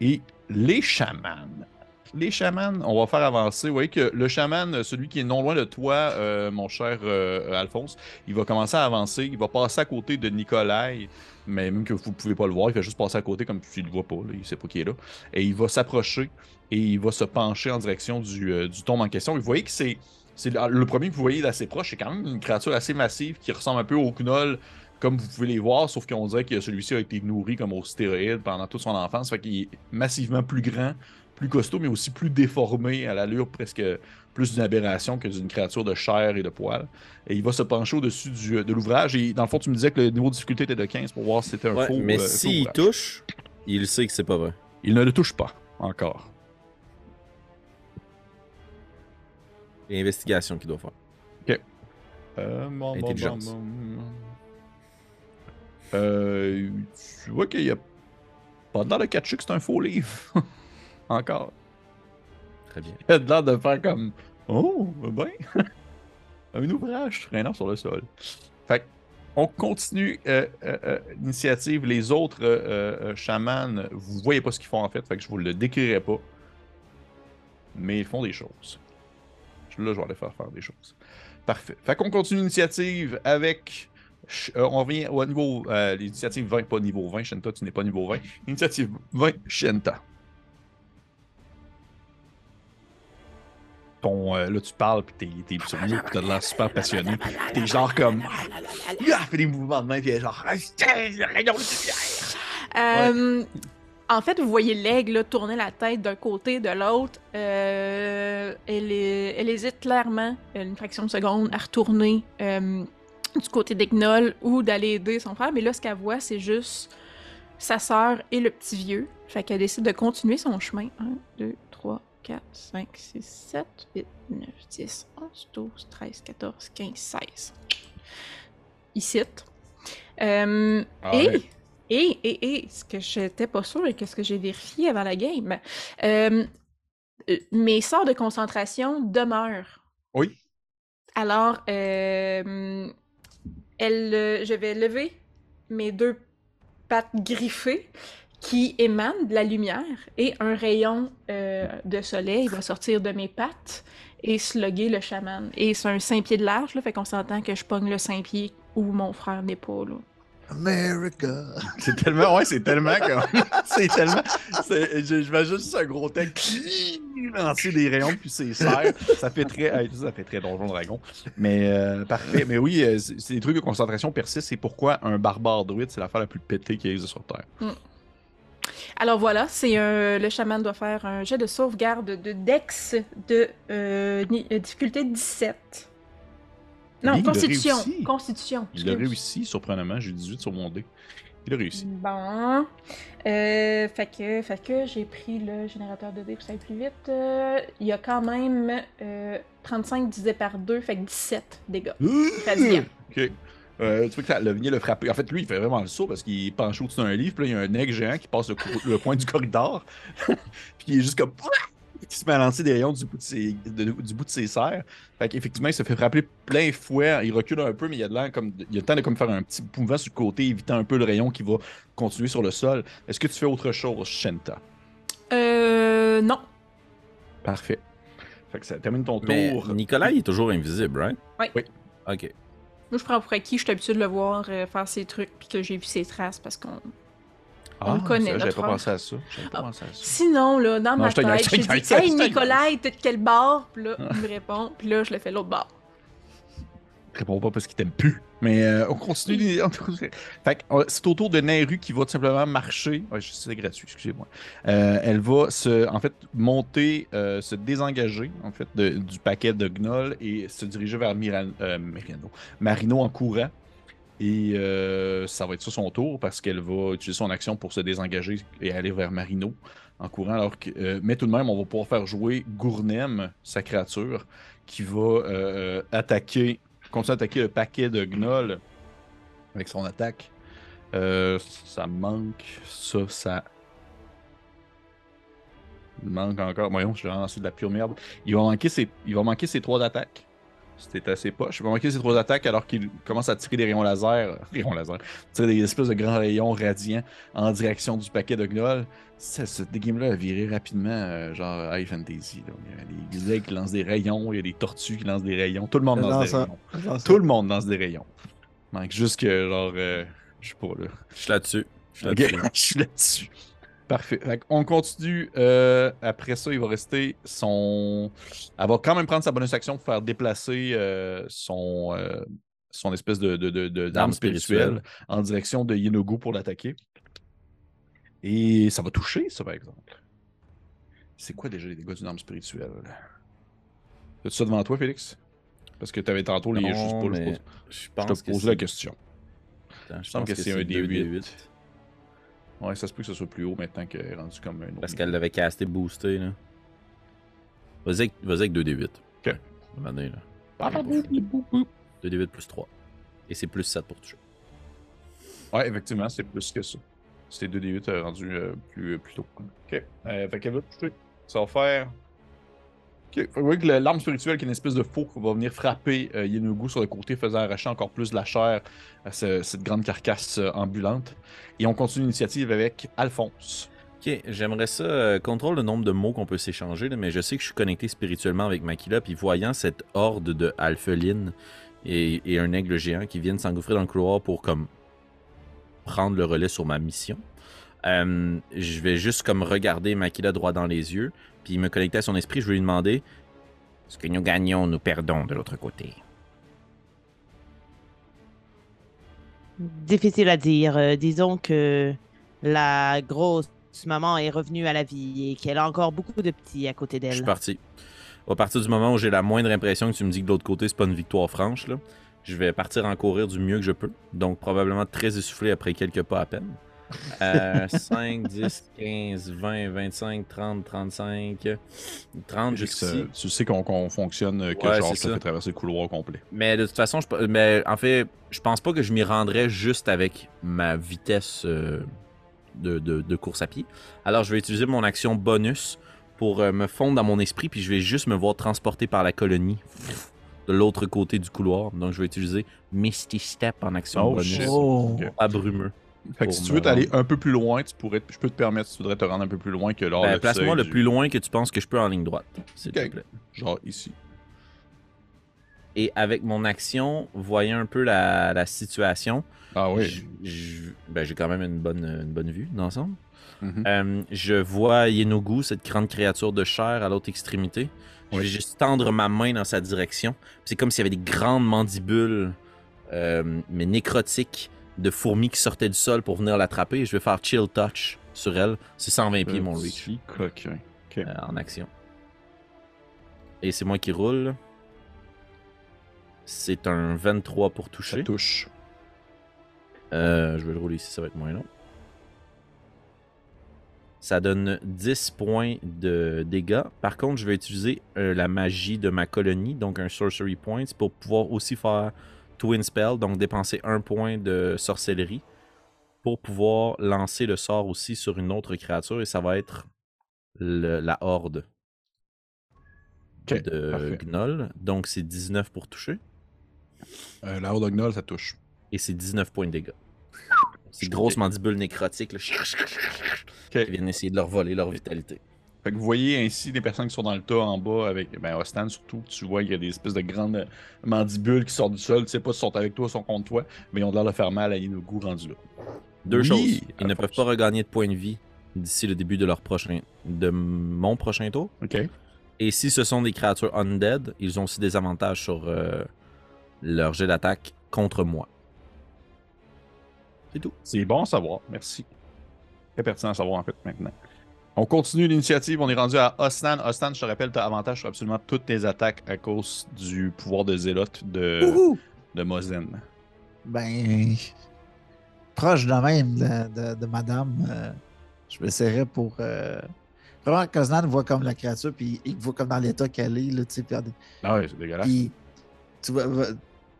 Et les chamans. Les chamans, on va faire avancer. Vous voyez que le chaman, celui qui est non loin de toi, euh, mon cher euh, Alphonse, il va commencer à avancer. Il va passer à côté de Nikolai, mais même que vous pouvez pas le voir, il va juste passer à côté comme tu le vois pas. Il sait pas qui est là. Et il va s'approcher et il va se pencher en direction du, euh, du tombe en question. Vous voyez que c'est. Le premier que vous voyez d'assez proche, c'est quand même une créature assez massive qui ressemble un peu au Knoll, comme vous pouvez les voir, sauf qu'on dirait que celui-ci a été nourri comme au stéroïde pendant toute son enfance. Fait qu'il est massivement plus grand, plus costaud, mais aussi plus déformé à l'allure presque plus d'une aberration que d'une créature de chair et de poils. Et il va se pencher au-dessus du- de l'ouvrage. Et dans le fond, tu me disais que le niveau de difficulté était de 15 pour voir si c'était un Ouais, faux. mais euh, s'il touche, il sait que c'est pas vrai. Il ne le touche pas encore. L'investigation qu'il doit faire. Euh, bon, Intelligence. bon, bon. Euh, tu vois qu'il y a pas dans le catch que c'est un faux livre. Encore. Très bien. Il a l'air de faire comme Oh, ben. un ouvrage traînant sur le sol. Fait on continue euh, euh, euh, l'initiative. Les autres euh, chamans, vous voyez pas ce qu'ils font en fait, fait que je vous le décrirai pas. Mais ils font des choses. Là, je vais aller faire faire des choses. Parfait. Fait qu'on continue l'initiative avec. on revient au niveau. l'initiative 20, pas niveau 20. Shenta, tu n'es pas niveau 20. Initiative 20, Shenta. Ton, euh, là, tu parles, puis t'es, t'es sur puis t'as de l'air super passionné. T'es genre comme. Ah, fais des mouvements de main, puis genre. Ah. Euh, En fait, vous voyez l'aigle tourner la tête d'un côté, de l'autre. Euh, elle, est- elle hésite clairement une fraction de seconde à retourner du côté d'Egnol ou d'aller aider son frère. Mais là, ce qu'elle voit, c'est juste sa sœur et le petit vieux. Fait qu'elle décide de continuer son chemin. 1, 2, 3, 4, 5, 6, 7, 8, 9, 10, 11, 12, 13, 14, 15, 16. Ici. Euh, Ah et, et, et, et, ce que j'étais pas sûre et que ce que j'ai vérifié avant la game, euh, euh, mes sorts de concentration demeurent. Oui. Alors, euh, elle, je vais lever mes deux pattes griffées qui émanent de la lumière et un rayon euh, de soleil va sortir de mes pattes et slugger le chaman. Et c'est un 5 pieds de large, là, fait qu'on s'entend que je pogne le 5 pieds où mon frère n'est pas, là. America. C'est tellement, ouais, c'est tellement comme. c'est tellement. J'imagine juste un gros texte lancer des rayons puis c'est serre. Ça fait très. ça fait très Donjon Dragon. Mais euh, parfait. Mais oui, euh, c'est des trucs de concentration persistent. C'est pourquoi un barbare druide, c'est l'affaire la plus pétée qui existe sur Terre. Alors voilà, c'est un, le chaman doit faire un jet de sauvegarde de Dex de euh, euh, difficulté 17. Non, Il Constitution. Constitution. Il a réussi, surprenamment. J'ai 18 sur mon dé. Il a réussi. Bon. Euh, fait que, fait que j'ai pris le générateur de dés pour ça aille plus vite. Euh, il y a quand même euh, 35 divisé par 2, fait que 17 dégâts. Radiant. Ok. Euh, tu vois que ça- le vient le frapper. En fait, lui, il fait vraiment le saut parce qu'il est penché au-dessus d'un livre. Puis là, il y a un aigle géant qui passe le, le point du corridor. puis il est juste comme. qui se met à lancer des rayons du bout de ses, de- du bout de ses serres. Fait qu'effectivement, il se fait frapper plein fouet. Il recule un peu, mais il a de l'air comme. Il a le temps de comme faire un petit mouvement sur le côté, évitant un peu le rayon qui va continuer sur le sol. Est-ce que tu fais autre chose, Shenta? Euh, non. Parfait. Fait que ça termine ton Mais tour. Nicolas, il est toujours invisible, right? Oui. Oui. Ok. Moi, je prends pour acquis, je suis habituée de le voir euh, faire ses trucs, puis que j'ai vu ses traces parce qu'on. Ah, le connaît, J'avais pas pensé à ça. J'avais pas Ah. pensé à ça. Sinon, là, dans Non, ma tête, je te Hey. Nicolas, t'es de quel bord? Puis là, il me répond, puis là, je le fais l'autre bord. réponds pas parce qu'il t'aime plus. Mais euh, on continue. fait c'est au tour de Nairu qui va tout simplement marcher. C'est gratuit, excusez-moi. Euh, elle va se, en fait, monter, euh, se désengager en fait du paquet de Gnoll et se diriger vers Miran-. Marino en courant. Et ça va être ça son tour parce qu'elle va utiliser son action pour se désengager et aller vers Marino en courant. Alors que, mais tout de même, on va pouvoir faire jouer Gournem, sa créature, qui va attaquer, continuer à attaquer le paquet de Gnoll avec son attaque. Euh, ça manque, ça, ça. Il manque encore. Voyons, je vais de la pure merde. Il va manquer ses, il va manquer ses trois attaques. C'était assez poche. Il va manquer ses trois attaques alors qu'il commence à tirer des rayons laser. Rayons laser. Tirer des espèces de grands rayons radiants en direction du paquet de gnolls. Ça, ce game-là a viré rapidement, euh, genre High Fantasy. là. Il y a des aigles qui lancent des rayons, il y a des tortues qui lancent des rayons. Tout le monde lance des ça. rayons. Ça. Tout le monde lance des rayons. Manque juste que, genre, euh, je sais pas, là. Je suis là-dessus. Je suis là-dessus. Parfait. Fait on continue. euh, après ça, il va rester son. Elle va quand même prendre sa bonus action pour faire déplacer euh, son, euh, son espèce de, de, de- de- d'arme spirituelle en direction de Yenogu pour l'attaquer. Et ça va toucher, ça, par exemple. C'est quoi déjà les dégâts d'une arme spirituelle? As-tu ça devant toi, Félix? Parce que tu avais tantôt les. Non, je sais pas, je Je te que pose c'est- la question. Attends, je pense que c'est un deux D8. Ouais, ça se peut que ce soit plus haut maintenant qu'elle est rendue comme un autre. Parce qu'elle l'avait casté boosté, là. Vas-y avec, vas-y avec 2d8. Ok. Donné, là. Ah, 2d8 plus 3. Et c'est plus 7 pour toucher. Ouais, effectivement, c'est plus que ça. C'était 2d8 euh, rendu euh, plus, euh, plus tôt. Ok. Euh, fait qu'elle va toucher. Ça va faire. Ok. Fait que vous voyez que l'arme spirituelle, qui est une espèce de faux, va venir frapper euh, Yenugu sur le côté, faisant arracher encore plus de la chair à ce- cette grande carcasse euh, ambulante. Et on continue l'initiative avec Alphonse. Ok, j'aimerais ça. euh, contrôle le nombre de mots qu'on peut s'échanger, mais je sais que je suis connecté spirituellement avec Makila, puis voyant cette horde de alphelines et, et un aigle géant qui viennent s'engouffrer dans le couloir pour comme prendre le relais sur ma mission, euh, je vais juste comme regarder Makila droit dans les yeux, puis me connecter à son esprit. Je vais lui demander ce que nous gagnons, nous perdons de l'autre côté. Difficile à dire. Euh, disons que la grosse maman est revenue à la vie et qu'elle a encore beaucoup de petits à côté Je suis d'elle. parti. À partir du moment où j'ai la moindre impression que tu me dis que de l'autre côté, c'est pas une victoire franche, là, je vais partir en courir du mieux que je peux. Donc, probablement très essoufflé après quelques pas à peine. Euh, 5, 10, 15, 20, 25, 30, 35, 30 Félix, jusqu'ici. tu sais qu'on fonctionne, euh, que Ouais, genre, ça. fais traverser le couloir au complet. Mais de toute façon, je, mais en fait, je pense pas que je m'y rendrais juste avec ma vitesse euh, de, de- de course à pied. Alors, je vais utiliser mon action bonus pour euh, me fondre dans mon esprit, puis je vais juste me voir transporter par la colonie de l'autre côté du couloir. Donc, je vais utiliser Misty Step en action Oh, bonus. Oh. Brumeux. Fait que si tu veux t'aller un peu plus loin, tu pourrais, je peux te permettre, si tu voudrais te rendre un peu plus loin que lors Ben, Place-moi le du- plus loin que tu penses que je peux en ligne droite, s'il Ok. te plaît. Genre ici. Et avec mon action, voyant un peu la, la situation, Ah oui. ben, j'ai quand même une bonne, une bonne vue d'ensemble. Mhm. Euh, je vois Yenogu, cette grande créature de chair à l'autre extrémité. Je Oui. vais juste tendre ma main dans sa direction. C'est comme s'il y avait des grandes mandibules, euh, mais nécrotiques, de fourmis qui sortaient du sol pour venir l'attraper. Je vais faire Chill Touch sur elle. C'est 120 pieds mon reach coquin. Euh, en action. Et c'est moi qui roule. C'est un 23 pour Ça toucher. touche. Euh, je vais le rouler ici, ça va être moins long. Ça donne 10 points de dégâts. Par contre, je vais utiliser euh, la magie de ma colonie, donc un Sorcery Points, pour pouvoir aussi faire Twin Spell, donc dépenser un point de sorcellerie, pour pouvoir lancer le sort aussi sur une autre créature, et ça va être le- la horde de parfait. Gnoll. Donc c'est 19 pour toucher, Euh, la Horde Gnoll, ça touche. et c'est 19 points de dégâts. Ces grosses mandibules nécrotiques là, Ok. qui viennent essayer de leur voler leur vitalité. Fait que vous voyez ainsi des personnes qui sont dans le tas en bas avec ben, Ostan surtout. Tu vois qu'il y a des espèces de grandes mandibules qui sortent du sol. Tu sais pas si sont avec toi ou sont contre toi, mais ils ont l'air de faire mal à Inugu rendu là. Deux Oui, choses. Ils ne peuvent pas regagner de points de vie d'ici le début de leur prochain de mon prochain tour. Ok. Et si ce sont des créatures undead, ils ont aussi des avantages sur euh, leur jet d'attaque contre moi. C'est tout. C'est bon à savoir. Merci. Très pertinent à savoir en fait maintenant. On continue l'initiative. On est rendu à Ostan. Ostan, je te rappelle, tu as avantage sur absolument toutes tes attaques à cause du pouvoir de zélote de, de Mozen. Ben, proche de même de, de- de madame, euh, je me serrais pour. Euh... Vraiment, Koznan voit comme la créature, puis il voit comme dans l'état qu'elle est, là, tu sais, Ah ouais, c'est dégueulasse. Puis, tu vois,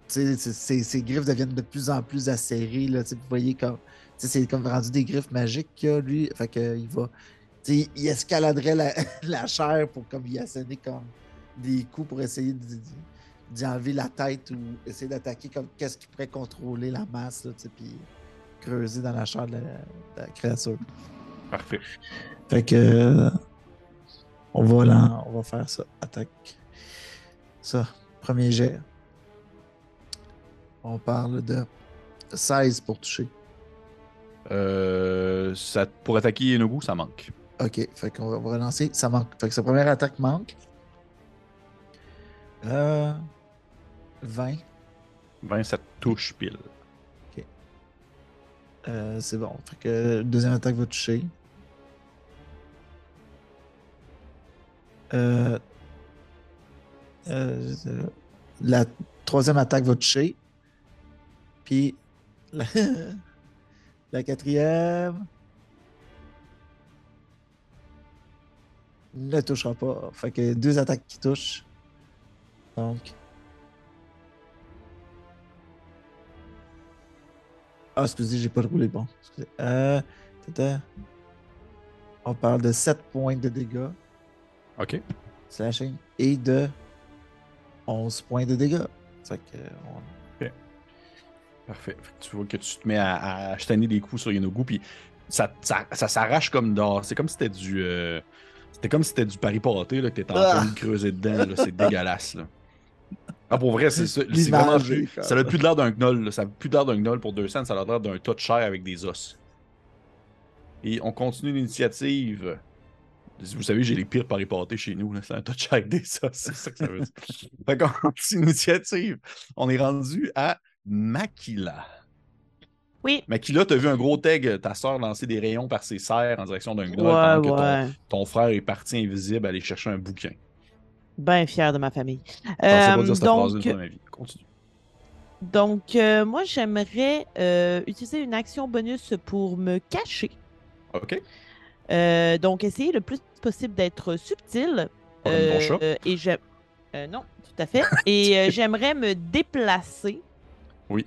tu sais, ses- griffes deviennent de plus en plus acérées. Là, tu sais, vous voyez comme. tu sais, C'est comme rendu des griffes magiques qu'il a, lui. Fait que, il va. Il escaladerait la, la chair pour comme y asséner comme des coups pour essayer d'y enlever la tête ou essayer d'attaquer comme qu'est-ce qui pourrait contrôler la masse, là, tu sais, puis creuser dans la chair de la, de la créature. Parfait. Fait que. euh, on va là, on va faire ça. Attaque. Ça. Premier jet. On parle de 16 pour toucher. Euh, ça, pour attaquer Yenogu, ça manque. Ok. Fait qu'on va on va relancer. Ça manque. Fait que sa première attaque manque. Euh. 20. 20, ça touche pile. Euh, c'est bon. Fait que deuxième attaque va toucher. Euh, euh, la troisième attaque va toucher. Puis la, la quatrième ne touchera pas. Fait que deux attaques qui touchent. Donc. Ah, excusez, j'ai pas roulé bon. Excusez. Euh. On parle de 7 points de dégâts, OK. slashing, et de 11 points de dégâts. Fait que, on- Parfait. Fait que tu vois que tu te mets à, à des coups sur Yenogu, puis ça, ça, ça s'arrache comme d'or. C'est comme si c'était du. euh, C'était comme si c'était du paripoté, là, que t'étais en train de creuser dedans. là. C'est dégueulasse, là. Ah, pour vrai, c'est ça. C'est vraiment. Ça n'a plus de l'air d'un gnoll, là. Ça n'a plus l'air d'un gnoll pour deux cents, ça a l'air d'un tas de chair avec des os. Et on continue l'initiative. Vous savez, j'ai les pires paripotés chez nous. C'est un tas de chair avec des os. C'est ça que ça veut dire. fait qu'on continue l'initiative. On est rendu à Makila. Oui. Makila, t'as vu un gros tag, ta soeur lancer des rayons par ses serres en direction d'un gnoll Ouais, pendant que ton- frère est parti invisible aller chercher un bouquin. Ben fier de ma famille. Pas Euh, dire cette phrase donc, une fois dans ma vie. Continue. donc euh, moi, j'aimerais euh, utiliser une action bonus pour me cacher. OK. Euh, donc, essayer le plus possible d'être subtil. Ton chat. Euh, et j'aime. euh, non, tout à fait. Et euh, j'aimerais me déplacer. Oui.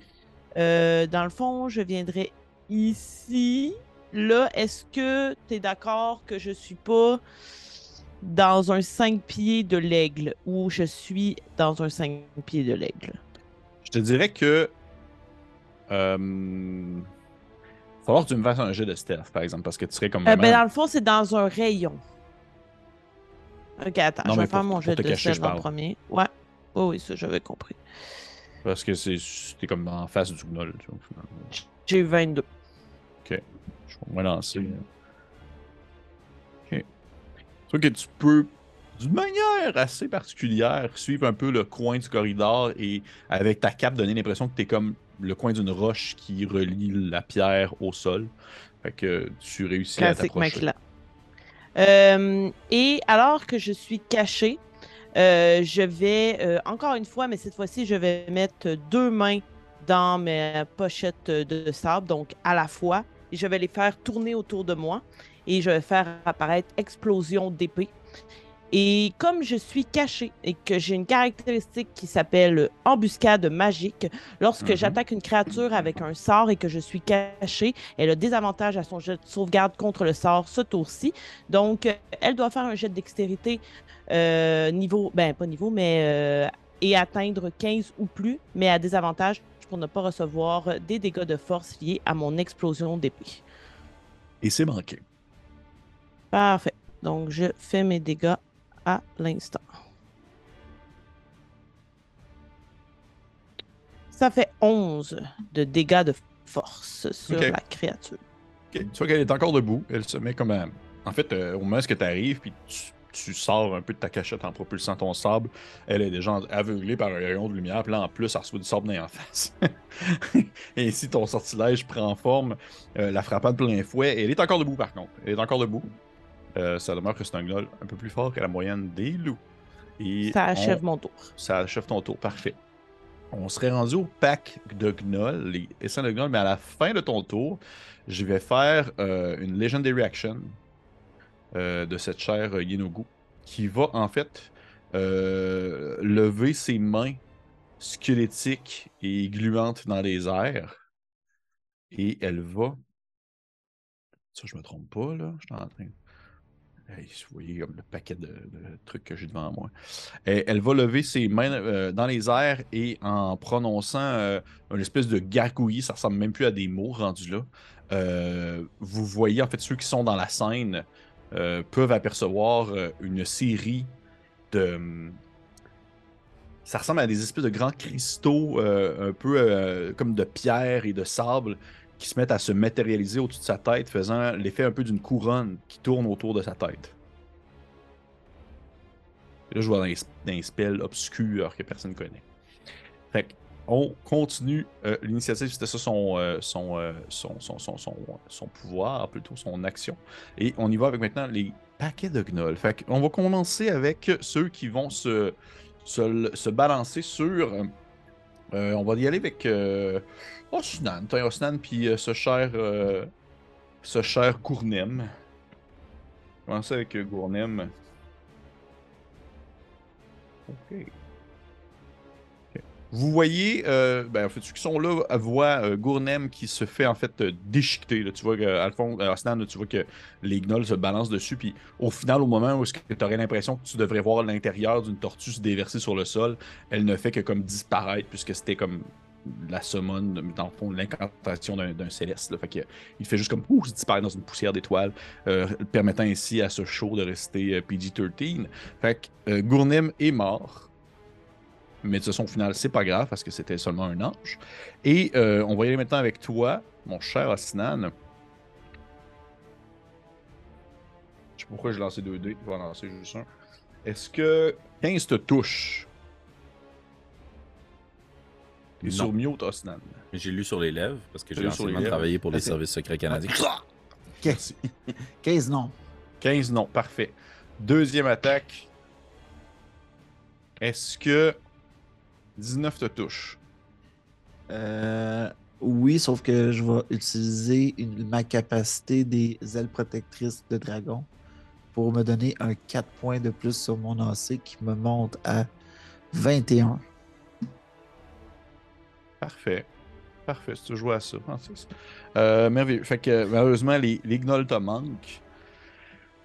Euh, dans le fond, je viendrais ici. Là, est-ce que tu es d'accord que je suis pas dans un 5 pieds de l'aigle ou je suis dans un 5 pieds de l'aigle? Je te dirais que. Euh, falloir que tu me fasses un jeu de stealth, par exemple, parce que tu serais comme. Euh, Vraiment... ben, dans le fond, c'est dans un rayon. Ok, attends, Non, je vais faire pour- mon jeu de stealth en premier. Ouais. Oh, oui, ça, j'avais compris. Parce que c'est t'es comme en face du gnoll. Tu vois, finalement. J'ai eu 22. Je vais me lancer. Ok. Tu vois que tu peux, d'une manière assez particulière, suivre un peu le coin du corridor et avec ta cape donner l'impression que tu es comme le coin d'une roche qui relie la pierre au sol. Fait que tu réussis à t'approcher. Euh, et alors que je suis cachée, euh, je vais, euh, encore une fois, mais cette fois-ci, je vais mettre deux mains dans mes pochettes de sable, donc à la fois, je vais les faire tourner autour de moi, et je vais faire apparaître explosion d'épée. Et comme je suis cachée et que j'ai une caractéristique qui s'appelle embuscade magique, lorsque Mhm. j'attaque une créature avec un sort et que je suis cachée, elle a des avantages à son jet de sauvegarde contre le sort ce tour-ci. Donc, euh, elle doit faire un jet de dextérité euh, niveau, ben pas niveau, mais euh, et atteindre 15 ou plus, mais à des avantages pour ne pas recevoir des dégâts de force liés à mon explosion d'épée. Et c'est manqué. Parfait. Donc, je fais mes dégâts à l'instant. Ça fait 11 de dégâts de force sur la créature. Ok, Tu vois qu'elle est encore debout. Elle se met comme. à- En fait, euh, au moment où tu arrives, puis tu, tu sors un peu de ta cachette en propulsant ton sable, elle est déjà aveuglée par un rayon de lumière. Puis là, en plus, elle reçoit du sable dans en face. et ici, ton sortilège prend forme, euh, la frappant de plein fouet. Et elle est encore debout, par contre. Elle est encore debout. Euh, ça demeure que c'est un gnoll un peu plus fort que la moyenne des loups. Et Ça on- achève mon tour. ça achève ton tour. Parfait. On serait rendu au pack de gnolls, les essaims de gnolls, mais à la fin de ton tour, je vais faire euh, une Legendary Action euh, de cette chère Yenogu qui va en fait lever ses mains squelettiques et gluantes dans les airs. Et elle va. Ça, je me trompe pas, là. Je suis en train. Vous voyez le paquet de, trucs que j'ai devant moi. Elle, va lever ses mains euh, dans les airs et en prononçant euh, une espèce de gargouillis, ça ressemble même plus à des mots rendus là. euh, vous voyez en fait ceux qui sont dans la scène peuvent apercevoir une série de. Ça ressemble à des espèces de grands cristaux, un peu comme de pierre et de sable, qui se mettent à se matérialiser au-dessus de sa tête, faisant l'effet un peu d'une couronne qui tourne autour de sa tête. Là, je vois dans les, dans que personne ne connaît. Fait on continue. Euh, L'initiative, c'était ça son, euh, son, euh, son, son, son, son, pouvoir, plutôt son action. Et on y va avec maintenant les paquets de gnolls. Fait on va commencer avec ceux qui vont se, se, se balancer sur. euh, on va y aller avec Osnan. T'as Osnan, puis euh, ce cher. euh, ce cher Gournem. Avec euh, Gournem. Ok. Vous voyez, euh, ben, en fait, ceux qui sont là voient euh, Gournem qui se fait en fait déchiqueter. Tu vois que Alphonse, Osnan, là, tu vois que les gnolls se balancent dessus. Puis au final, au moment où tu aurais l'impression que tu devrais voir l'intérieur d'une tortue se déverser sur le sol, elle ne fait que comme disparaître puisque c'était comme la summon, dans le fond, l'incantation d'un céleste. Fait que, il fait juste comme ouh, il disparaît dans une poussière d'étoiles, euh, permettant ainsi à ce show de rester euh, PG-13. Fait que euh, Gournem est mort. Mais de toute façon, au final, c'est pas grave parce que c'était seulement un ange. Et euh, on va y aller maintenant avec toi, mon cher Osinan. Je sais pas pourquoi j'ai lancé 2 dés. Je vais en lancer juste un. Est-ce que 15 te touche? Non. sur mute, Osinan. J'ai lu sur les lèvres parce que J'ai anciennement travaillé pour les services secrets canadiens. 15, 15 non. 15 non, parfait. Deuxième attaque. Est-ce que 19 te touche? Euh, oui, sauf que je vais utiliser une- ma capacité des ailes protectrices de dragon pour me donner un 4 points de plus sur mon AC qui me monte à 21. Parfait. Parfait, si tu joues à ça, Francis. Euh, merveilleux. Fait que malheureusement, les, les gnolls te manquent.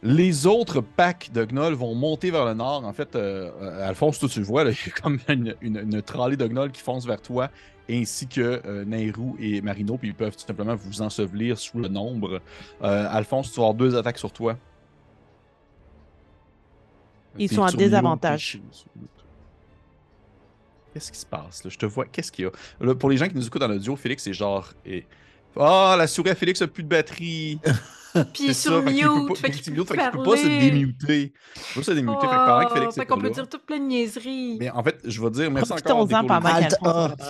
Les autres packs de gnolls vont monter vers le nord. En fait, euh, euh, Alphonse, toi, tu le vois, il y a comme une, une, une tralée de gnolls qui fonce vers toi, ainsi que euh, Nairou et Marino, puis ils peuvent tout simplement vous ensevelir sous le nombre. Alphonse, tu vas avoir deux attaques sur toi. Ils sont mute, désavantage. Qu'est-ce qui se passe là? Je te vois. Qu'est-ce qu'il y a? Là, pour les gens qui nous écoutent dans l'audio, Félix, c'est genre. et- Ah, la souris à Félix a plus de batterie. Puis C'est sur fait mute, fait fait qu'il peut peut pas- fait qu'il peut pas se démuter. Il peut se démuter. fait que pendant que Félix fait est qu'on peut dire toute plein de niaiseries. Mais en fait, je vais dire merci encore. Alt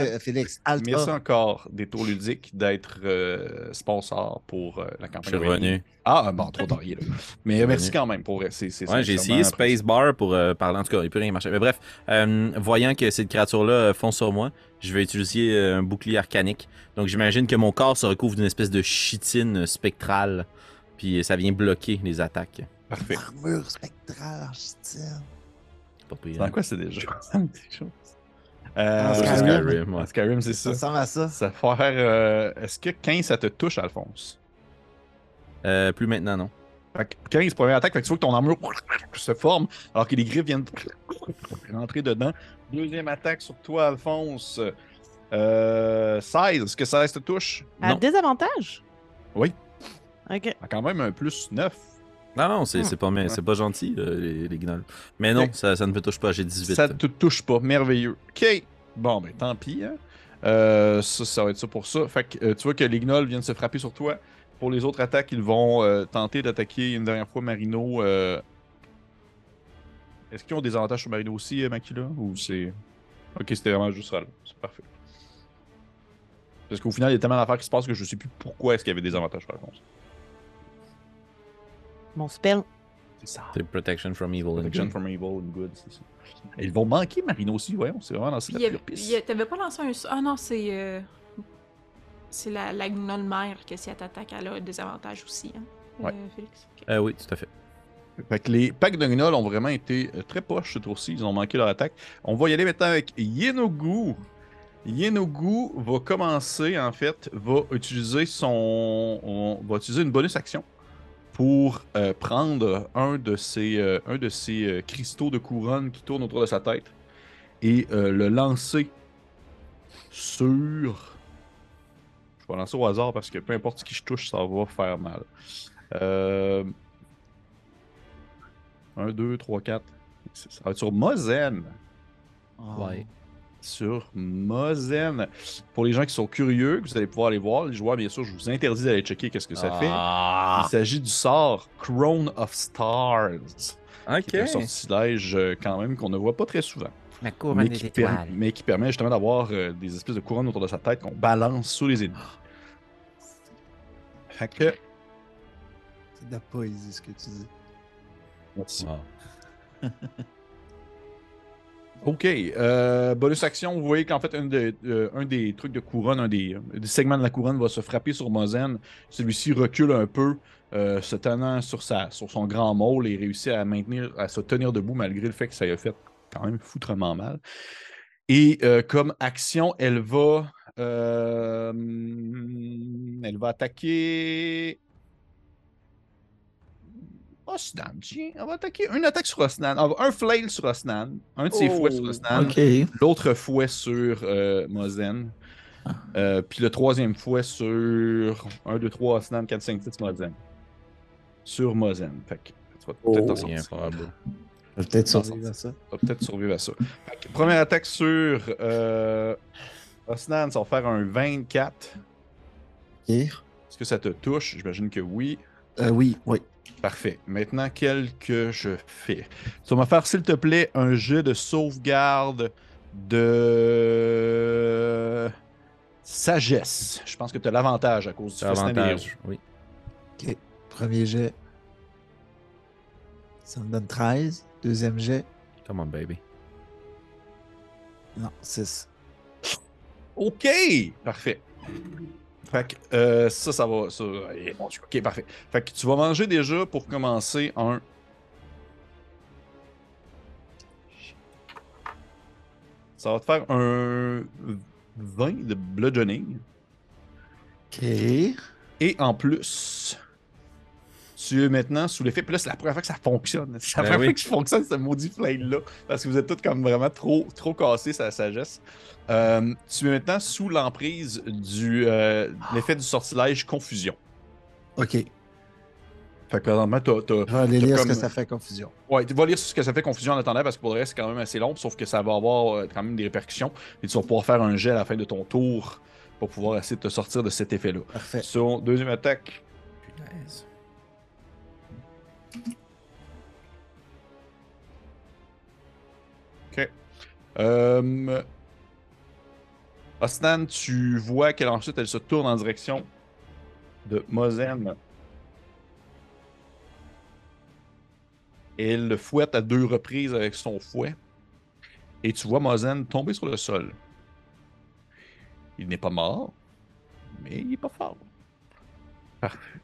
euh, Félix. Alt Merci encore Détour Ludique d'être euh, sponsor pour euh, la Je campagne. suis revenu. Ah, bon, trop tard, là. Mais Je suis merci quand même pour c'est- c'est Ouais, j'ai essayé. Spacebar pour euh, parler. En tout cas, il n'y peut rien marcher. Mais bref, euh, voyant que cette créature-là euh, fonce sur moi, je vais utiliser euh, un bouclier arcanique. Donc j'imagine que mon corps se recouvre d'une espèce de chitine spectrale. Puis ça vient bloquer les attaques. Parfait. Armure spectrale. Pas pire. Dans quoi c'est déjà? Chose. Ah, Euh, Skyrim. Skyrim, ouais. Skyrim, c'est Ça ça. ressemble à ça. Ça va faire. euh, Est-ce que 15 ça te touche, Alphonse? Euh, plus maintenant, non. Fait que 15, première attaque, fait que tu vois que ton armure se forme alors que les griffes viennent rentrer dedans. Deuxième attaque sur toi, Alphonse. Euh, 16, est-ce que 16 te touche? À Non. désavantage? Oui. Ok. Ah, Quand même un plus 9. Non, non, c'est Hmm. c'est pas, pas gentil, euh, les, les gnolls. Mais non, ça, ça ne me touche pas, j'ai 18. Ça te touche pas, merveilleux. Ok. Bon, ben tant pis. hein. Euh, ça, ça va être ça pour ça. Fait que euh, tu vois que les gnolls viennent se frapper sur toi. Pour les autres attaques, ils vont euh, tenter d'attaquer une dernière fois Marino. euh. Est-ce qu'ils ont des avantages sur Marino aussi, euh, Makila Ou c'est. Ok, c'était vraiment juste ça. C'est parfait. Parce qu'au final, il y a tellement d'affaires qui se passent que je sais plus pourquoi est-ce qu'il y avait des avantages par contre. Mon spell. C'est ça. C'est Protection from Evil. and Protection Good. from Evil and Good, c'est ça. Ils vont manquer Marino aussi, ouais. C'est vraiment lancé la pire piste. T'avais pas lancé un. Ah non, c'est. euh, C'est la, la gnolle mère que si elle t'attaque, elle a des avantages aussi, hein, Ouais. euh, Félix. Ok. Euh, oui, tout à fait. Fait que les packs de gnolls ont vraiment été très poches ce tour-ci. Ils ont manqué leur attaque. On va y aller maintenant avec Yenogu. Yenogu va commencer, en fait, va utiliser son. on va utiliser une bonus action pour euh, prendre un de ces, euh, un de ces euh, cristaux de couronne qui tournent autour de sa tête et le lancer sur. Je vais lancer au hasard parce que peu importe qui je touche, ça va faire mal. Euh... 1, 2, 3, 4. Ça va être sur Mozen. Ouais. Sur Mozen. Pour les gens qui sont curieux, que vous allez pouvoir aller voir, les joueurs, bien sûr, je vous interdis d'aller checker qu'est-ce que ça fait. Ah, Il s'agit du sort Crown of Stars. ok. Qui est un sortilège euh, quand même qu'on ne voit pas très souvent. La couronne Mais des qui, per- étoiles. mais qui permet justement d'avoir euh, des espèces de couronnes autour de sa tête qu'on balance sur les ennemis. Fait que. C'est de la poésie ce que tu dis. Merci. Wow. Ok. euh, bonus action, vous voyez qu'en fait, euh, un des trucs de couronne, un des, segments de la couronne va se frapper sur Mozen. Celui-ci recule un peu, euh, se tenant sur, son grand môle et réussit à maintenir, à se tenir debout malgré le fait que ça lui a fait quand même foutrement mal. Et comme action, elle va. elle va attaquer. Osnan, tiens. Elle va attaquer une attaque sur Osnan. Va- Un flail sur Osnan. Un de ses fouets sur Osnan. Ok. L'autre fouet sur euh, Mozen. Euh, puis le troisième fouet sur 1, 2, 3, Osnan, 4, 5, 6, Mozen. Sur Mozen. Fait que tu vas peut-être Oh, sortir. Bien probable. Je vais peut-être survivre à ça. On va peut-être survivre à ça. Fait que première attaque sur euh, Osnan, ça va faire un 24. Ok. Est-ce que ça te touche? J'imagine que oui. Euh, oui, oui. Parfait. Maintenant, quel que je fais? Tu vas me faire, s'il te plaît, un jeu de sauvegarde de sagesse. Je pense que tu as l'avantage à cause du C'est festin des héros. avantage. Oui. Premier jet. Ça me donne 13. Deuxième jet. Come on, baby. Non, 6. OK! Parfait. Fait que euh, ça, ça va. Ça, mon Dieu. OK, parfait. Fait que tu vas manger déjà pour commencer un. Ça va te faire un 20 de bludgeoning. Ok. Et en plus, tu es maintenant sous l'effet. Puis là, c'est la première fois que ça fonctionne. C'est la Ben première oui. fois que ça fonctionne, ce maudit flame-là. Parce que vous êtes tous comme vraiment trop, trop cassés, sa sagesse. Euh, tu es maintenant sous l'emprise du euh, l'effet du sortilège confusion. Ok. Fait que présentement, t'as. t'as- Je vais aller t'as lire comme- ce que ça fait confusion. Ouais, tu vas lire ce que ça fait confusion en attendant parce que pour le reste, c'est quand même assez long, sauf que ça va avoir euh, quand même des répercussions. Et tu vas pouvoir faire un jet à la fin de ton tour pour pouvoir essayer de te sortir de cet effet-là. Parfait. Son deuxième attaque, Punaise. Euh... Osnan, tu vois qu'elle ensuite elle se tourne en direction de Mozen. Elle le fouette à deux reprises avec son fouet. Et tu vois Mozen tomber sur le sol. Il n'est pas mort, mais il n'est pas fort. Parfait.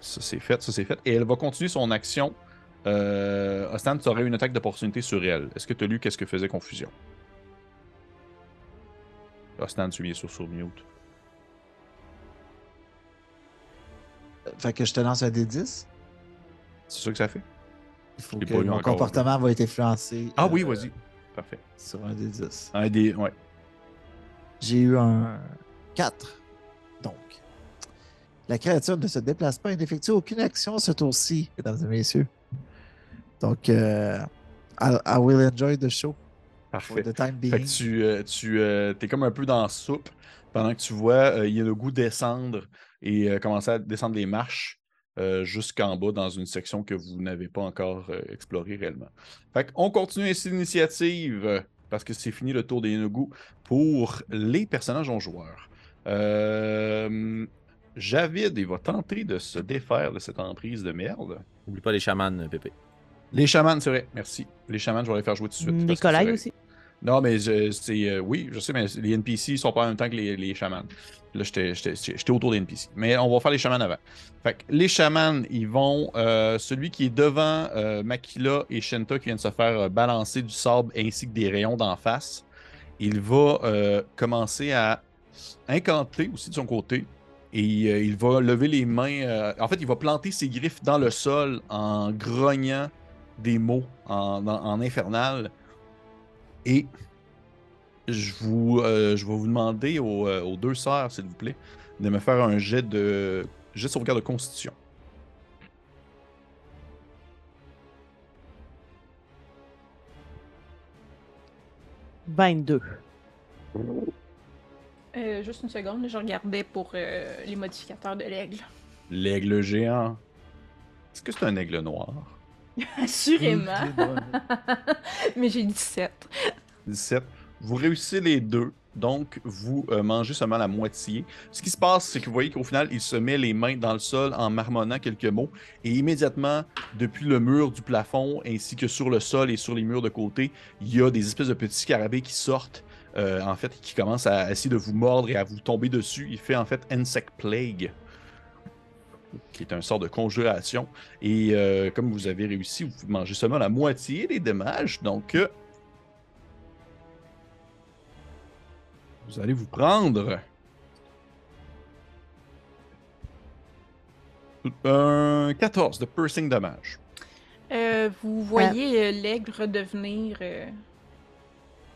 Ça c'est fait, ça c'est fait. Et elle va continuer son action. Euh, tu aurais une attaque d'opportunité sur elle. Est-ce que tu as lu qu'est-ce que faisait Confusion? Osnan, tu es sûr sur mute. Fait que je te lance un D10. C'est ça que ça fait? Il faut que mon comportement va être influencé. Ah euh, oui, vas-y. Parfait. Sur un D10. Un des. Ouais. J'ai eu un 4. Donc, la créature ne se déplace pas et n'effectue aucune action ce tour-ci, mesdames et messieurs. Donc, euh, I, I will enjoy the show for Parfait. the time being. Fait que tu, euh, tu euh, es comme un peu dans la soupe pendant que tu vois euh, il y a le goût descendre et euh, commencer à descendre les marches euh, jusqu'en bas dans une section que vous n'avez pas encore euh, explorée réellement. Fait qu'on continue ainsi l'initiative parce que c'est fini le tour des Yenogu pour les personnages en joueurs. Euh, Javid, il va tenter de se défaire de cette emprise de merde. Oublie pas les chamans, Pépé. Les chamans, c'est vrai, merci. Les chamans, je vais les faire jouer tout de suite. Nicolas vrai. aussi. Non, mais c'est. euh, oui, je sais, mais les NPC sont pas en même temps que les, les chamans. Là, j'étais- autour des NPC. Mais on va faire les chamans avant. Fait que les chamans, ils vont. euh, celui qui est devant euh, Makila et Shenta qui viennent se faire balancer du sable ainsi que des rayons d'en face, il va commencer à incanter aussi de son côté Et euh, il va lever les mains. en fait, il va planter ses griffes dans le sol en grognant des mots en, en- en infernal. Et je, vous, euh, je vais vous demander aux, euh, aux deux sœurs, s'il vous plaît, de me faire un jet de, jet de sauvegarde de constitution. « 22. Euh, juste une seconde, je regardais pour euh, les modificateurs de l'aigle. L'aigle géant. Est-ce que c'est un aigle noir? Assurément. Mais j'ai 17. 17. Vous réussissez les deux, donc vous euh, mangez seulement la moitié. Ce qui se passe, c'est que vous voyez qu'au final, il se met les mains dans le sol en marmonnant quelques mots, et immédiatement, depuis le mur du plafond, ainsi que sur le sol et sur les murs de côté, il y a des espèces de petits scarabées qui sortent, euh, en fait, qui commencent à essayer de vous mordre et à vous tomber dessus. Il fait en fait Insect Plague qui est un sort de conjuration. Et euh, comme vous avez réussi, vous mangez seulement la moitié des dommages. Donc, euh, vous allez vous prendre un 14 de piercing dommage. Euh, vous voyez l'aigle redevenir. euh,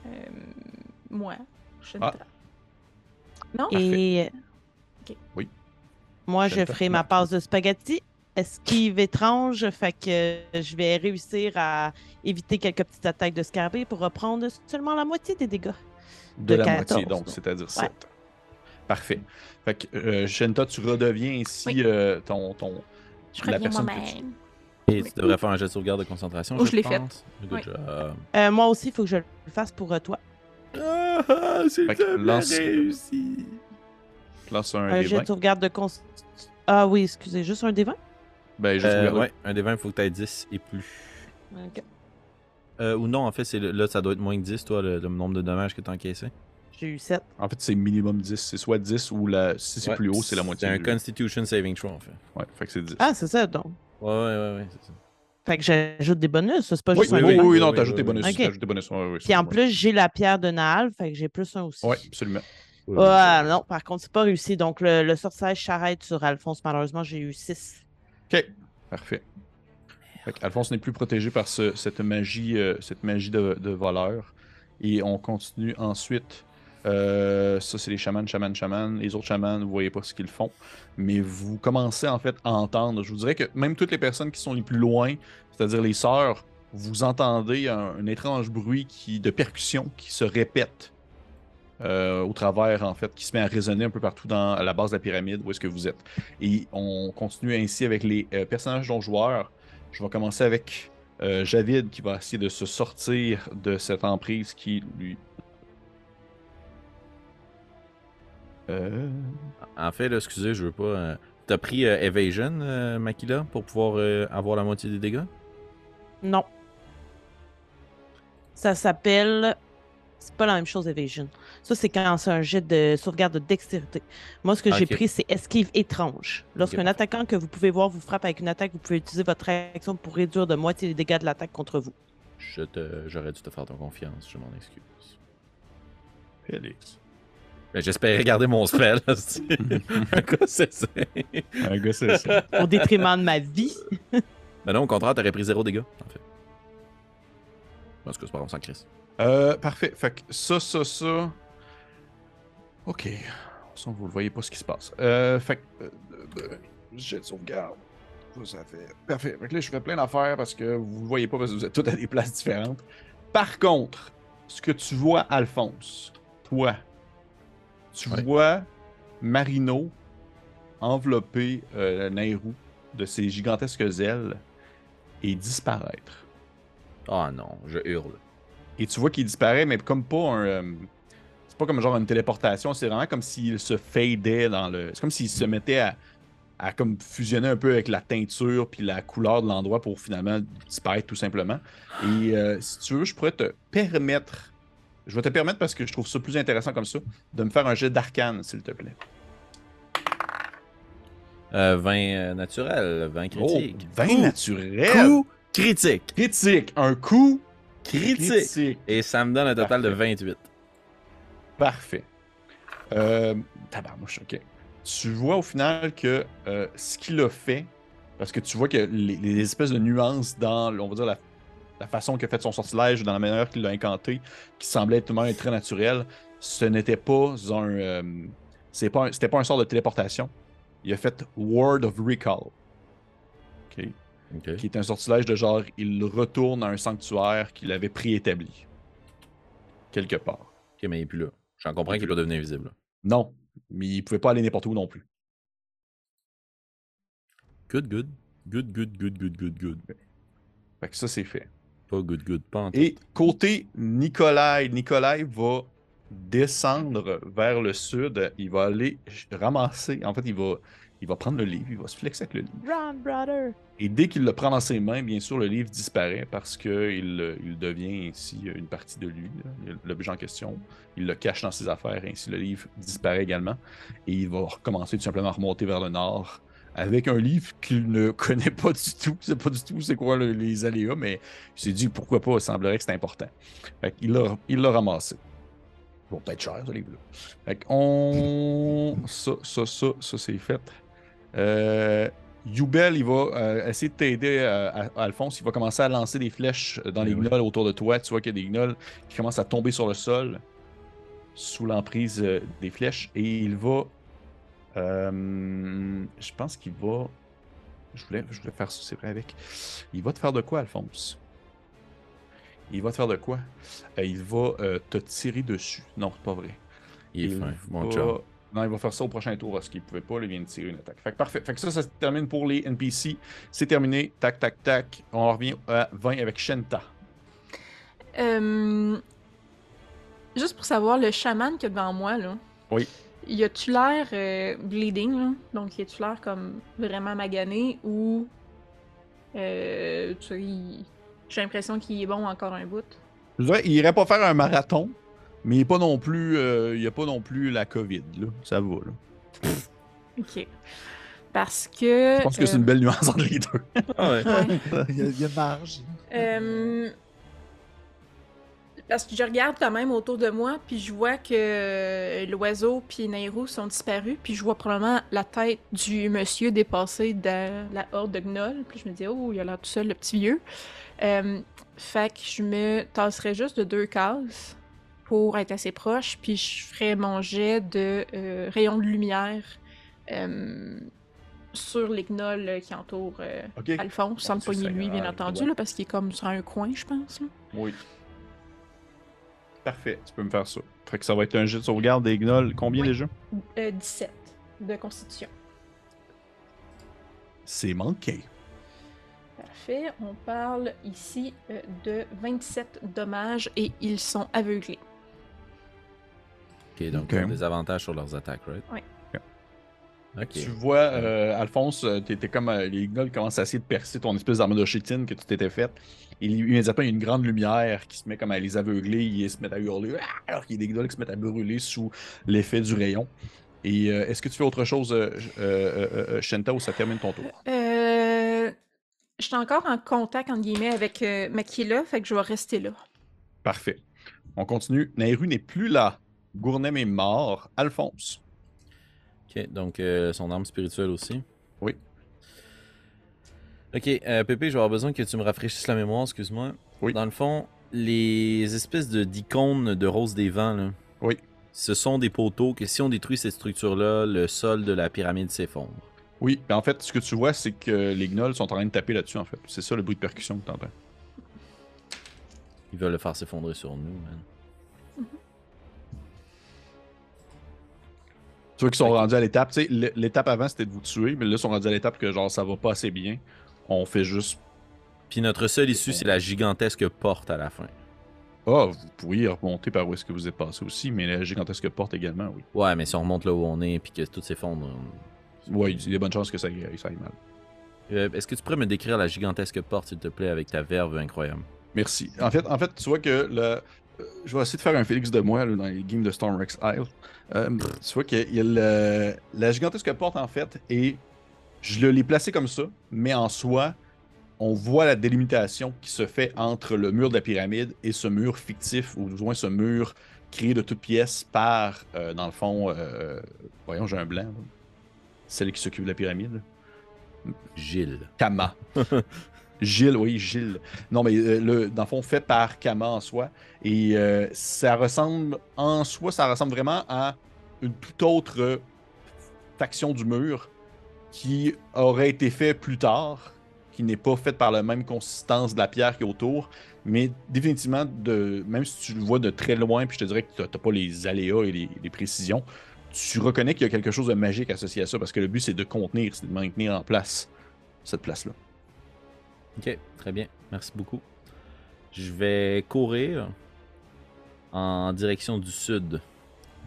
euh, moi. Shinta. Non? Et Ok. Oui. Moi, je ferai ma passe de spaghetti. Esquive étrange, fait que je vais réussir à éviter quelques petites attaques de scarabée pour reprendre seulement la moitié des dégâts. De, De la 14, moitié, donc, c'est-à-dire Ouais. 7. Parfait. Fait que, euh, Shenta, tu redeviens Oui. euh, ton, ton, Je la reviens personne que. Et tu devrais faire un jet de sauvegarde de concentration. Oh, je l'ai fait. pense. Good Oui. job. Euh, moi aussi, il faut que je le fasse pour toi. Ah, ah, lance- réussi. Lance un, Un des jet 20. de sauvegarde de cons... Ah oui, excusez, juste un des 20? Ben, je Euh, regarde. ouais, un des 20, il faut que tu aies 10 et plus. Euh, ou non, en fait, c'est là, ça doit être moins que 10, toi, le, le nombre de dommages que tu as encaissé. J'ai eu 7. En fait, c'est minimum 10. C'est soit 10 ou la... si c'est Ouais, plus haut, c'est la moitié. C'est un du- Constitution Saving Throw, en fait. Ouais, fait que c'est 10. Ah, c'est ça, donc. Ouais, ouais, ouais, ouais, c'est ça. Fait que j'ajoute des bonus, c'est pas oui, juste oui, un oui, des oui, 20. non, Oui, t'ajoutes oui, tes bonus. oui. Ok. T'ajoutes tes bonus. ouais, ouais, Puis en plus, j'ai la pierre de Naal, fait que j'ai plus un aussi. Ouais, absolument. Ouais, non, par contre, c'est pas réussi. Donc, le, le sortilège s'arrête sur Alphonse. Malheureusement, j'ai eu 6. Ok, parfait. Alphonse n'est plus protégé par ce- cette magie, euh, cette magie de, de voleur. Et on continue ensuite. Euh, ça, c'est les chamans, chamans, chamans. Les autres chamans, vous voyez pas ce qu'ils font. Mais vous commencez en fait à entendre. Je vous dirais que même toutes les personnes qui sont les plus loin, c'est-à-dire les sœurs, vous entendez un, un étrange bruit qui, de percussion qui se répète euh, au travers, en fait, qui se met à résonner un peu partout dans à la base de la pyramide où est-ce que vous êtes. Et on continue ainsi avec les euh, personnages non joueurs. Je vais commencer avec euh, Javid qui va essayer de se sortir de cette emprise qui lui. Euh, En fait, là, excusez, je veux pas. euh, T'as pris euh, Evasion, euh, Makila, pour pouvoir euh, avoir la moitié des dégâts? Non. Ça s'appelle. C'est pas la même chose, Evasion. Ça, c'est quand c'est un jet de sauvegarde de dextérité. Moi, ce que j'ai pris, c'est esquive étrange. Lorsqu'un attaquant que vous pouvez voir vous frappe avec une attaque, vous pouvez utiliser votre action pour réduire de moitié les dégâts de l'attaque contre vous. Je te... J'aurais dû te faire ton confiance, je m'en excuse. Félix. Ben, J'espérais garder mon spell. Un cas, c'est ça. Un gars, c'est ça. Au détriment de ma vie. Ben non, au contraire, t'aurais pris zéro dégâts, en fait. Parce que c'est pas grave, on s'en crisse. Euh, parfait. Fait que ça, ça, ça. Ok. Ça, vous ne voyez pas ce qui se passe. Euh, fait que. euh, euh, jet de sauvegarde. Ça, ça fait. Parfait. Fait que là, je fais plein d'affaires parce que vous ne voyez pas parce que vous êtes tous à des places différentes. Par contre, ce que tu vois, Alphonse, toi, tu Ouais. vois Marino envelopper euh, Nairou de ses gigantesques ailes et disparaître. Ah non, je hurle. Et tu vois qu'il disparaît, mais comme pas un. euh, c'est pas comme genre une téléportation, c'est vraiment comme s'il se fadait dans le. C'est comme s'il se mettait à, à comme fusionner un peu avec la teinture puis la couleur de l'endroit pour finalement disparaître tout simplement. Et euh, si tu veux, je pourrais te permettre. Je vais te permettre parce que je trouve ça plus intéressant comme ça, de me faire un jet d'arcane, s'il te plaît. Euh, 20 euh, naturel, 20 Oh, critique. 20 Coup- naturel! Coup critique. Critique! Un coup Critique. critique! Et ça me donne un total de Parfait. 28. Parfait. Euh, tabarnouche, ok. tu vois au final que euh, ce qu'il a fait, parce que tu vois que les, les espèces de nuances dans, on va dire, la, la façon qu'il a fait son sortilège, dans la manière qu'il l'a incanté, qui semblait tout de même très naturel, ce n'était pas un. euh, c'est pas un- pas un sort de téléportation. Il a fait Word of Recall. Qui est un sortilège de genre, il retourne à un sanctuaire qu'il avait préétabli. Quelque part. Ok, mais il est plus là. J'en comprends qu'il pas devenu invisible. Non, mais il pouvait pas aller n'importe où non plus. Good, good. Good, good, good, good, good, good. Fait que ça, c'est fait. Pas good, good, pas en. Et côté Nikolai, Nikolai va descendre vers le sud. Il va aller ramasser. En fait, il va, il va prendre le livre. Il va se flexer avec le livre. Run, brother! Et dès qu'il le prend dans ses mains, bien sûr, le livre disparaît parce qu'il il devient ainsi une partie de lui, l'objet en question. Il le cache dans ses affaires, ainsi le livre disparaît également. Et il va recommencer tout simplement à remonter vers le nord avec un livre qu'il ne connaît pas du tout. C'est pas du tout c'est quoi le- les aléas, mais il s'est dit pourquoi pas, il semblerait que c'est important. Fait qu'il l'a il l'a ramassé. Bon, peut-être cher, ce livre-là. Fait qu'on. Ça, ça, ça, ça, c'est fait. Euh, Youbel, il va euh, essayer de t'aider, euh, Alphonse. Il va commencer à lancer des flèches dans les Eh oui. gnolls autour de toi. Tu vois qu'il y a des gnolls qui commencent à tomber sur le sol sous l'emprise euh, des flèches. Et il va. euh, je pense qu'il va. Je voulais, je voulais faire ça, c'est vrai, avec. Il va te faire de quoi, Alphonse? Il va te faire de quoi? Il va te tirer dessus. Non, c'est pas vrai. Il est fin, mon chum. Non, il va faire ça au prochain tour parce qu'il pouvait pas, là, il vient de tirer une attaque. Fait que parfait. Fait que ça, ça se termine pour les NPC. C'est terminé. Tac, tac, tac. On revient à 20 avec Shenta. Euh, Juste pour savoir, le chaman qu'il y a devant moi, là. Oui. Y a-tu l'air euh, bleeding, là? Donc, y a-tu l'air comme vraiment magané ou. Euh, tu sais, il- j'ai l'impression qu'il est bon encore un bout? Je dirais, il irait pas faire un marathon, mais il est pas non plus, euh, il y a pas non plus la COVID, là. Ça va, là. Ok. Parce que. Je pense que c'est euh, une belle nuance entre les deux. Ah ouais. il, y a, il y a marge. Euh, Parce que je regarde quand même autour de moi, puis je vois que l'oiseau puis Nairou sont disparus, puis je vois probablement la tête du monsieur dépassé dans la horde de gnolls, puis je me dis, oh, il a l'air tout seul, le petit vieux. Euh, fait que je me tasserais juste de deux cases pour être assez proche, puis je ferais mon jet de euh, rayon de lumière euh, sur les gnolls qui entourent euh. Alphonse, sans le Dieu poigner lui, bien Seigneur, entendu, ouais. là, parce qu'il est comme sur un coin, je pense. là. Oui. Parfait, tu peux me faire ça. Fait que ça va être un jet de sauvegarde des gnolls. Combien Oui. déjà? Euh, 17 de constitution. C'est manqué. Parfait. On parle ici euh, de 27 dommages et ils sont aveuglés. Ok, donc ils ont des avantages sur leurs attaques, right? Oui. Ok. Tu vois, euh, Alphonse, euh, t'étais comme euh, les gnolls commencent à essayer de percer ton espèce d'armure de chétine que tu t'étais faite. Et immédiatement, il y a une grande lumière qui se met comme à les aveugler. Ils se mettent à hurler. Ah! Alors qu'il y a des gnolls qui se mettent à brûler sous l'effet du rayon. Et euh, est-ce que tu fais autre chose, euh, euh, euh, euh, Shenta, ou ça termine ton tour? Euh, je suis encore en contact, entre guillemets, avec euh, Makila, fait que je vais rester là. Parfait. On continue. Nairu n'est plus là. Gournem est mort. Alphonse. Ok, donc euh, son arme spirituelle aussi. Oui. Ok, euh, Pépé, je vais avoir besoin que tu me rafraîchisses la mémoire, excuse-moi. Oui. Dans le fond, les espèces de d'icônes de rose des vents, là, Oui. ce sont des poteaux que si on détruit ces structures-là, le sol de la pyramide s'effondre. Oui, ben en fait, ce que tu vois, c'est que les gnolls sont en train de taper là-dessus, en fait. C'est ça le bruit de percussion que tu entends. Ils veulent le faire s'effondrer sur nous, man. Tu vois qu'ils sont rendus à l'étape. Tu sais, l'étape avant, c'était de vous tuer, mais là, ils sont rendus à l'étape que, genre, ça va pas assez bien. On fait juste. Puis notre seule issue, c'est la gigantesque porte à la fin. Ah, vous pourriez remonter par où est-ce que vous êtes passé aussi, mais la gigantesque porte également, oui. Ouais, mais si on remonte là où on est puis que tout s'effondre. on- Oui, il y a des bonnes chances que ça aille, ça aille mal. Euh, Est-ce que tu pourrais me décrire la gigantesque porte, s'il te plaît, avec ta verve incroyable? Merci. En fait, en fait, tu vois que le. Euh, Je vais essayer de faire un Félix de moi là, dans les games de Stormrex Isle. Euh, tu vois qu'il y a le- la gigantesque porte, en fait, et je l'ai placé comme ça, mais en soi, on voit la délimitation qui se fait entre le mur de la pyramide et ce mur fictif, ou du moins ce mur créé de toutes pièces par, euh, dans le fond, euh, voyons, j'ai un blanc. là. celle qui s'occupe de la pyramide. Gilles. Kama. Gilles, oui, Gilles. Non, mais euh, le, dans le fond, fait par Kama en soi. Et euh, ça ressemble, en soi, ça ressemble vraiment à une toute autre faction du mur qui aurait été fait plus tard, qui n'est pas faite par la même consistance de la pierre qui est autour. Mais définitivement, de, même si tu le vois de très loin, puis je te dirais que tu n'as pas les aléas et les, les précisions, tu reconnais qu'il y a quelque chose de magique associé à ça parce que le but c'est de contenir, c'est de maintenir en place cette place-là. Ok, très bien. Merci beaucoup. Je vais courir en direction du sud.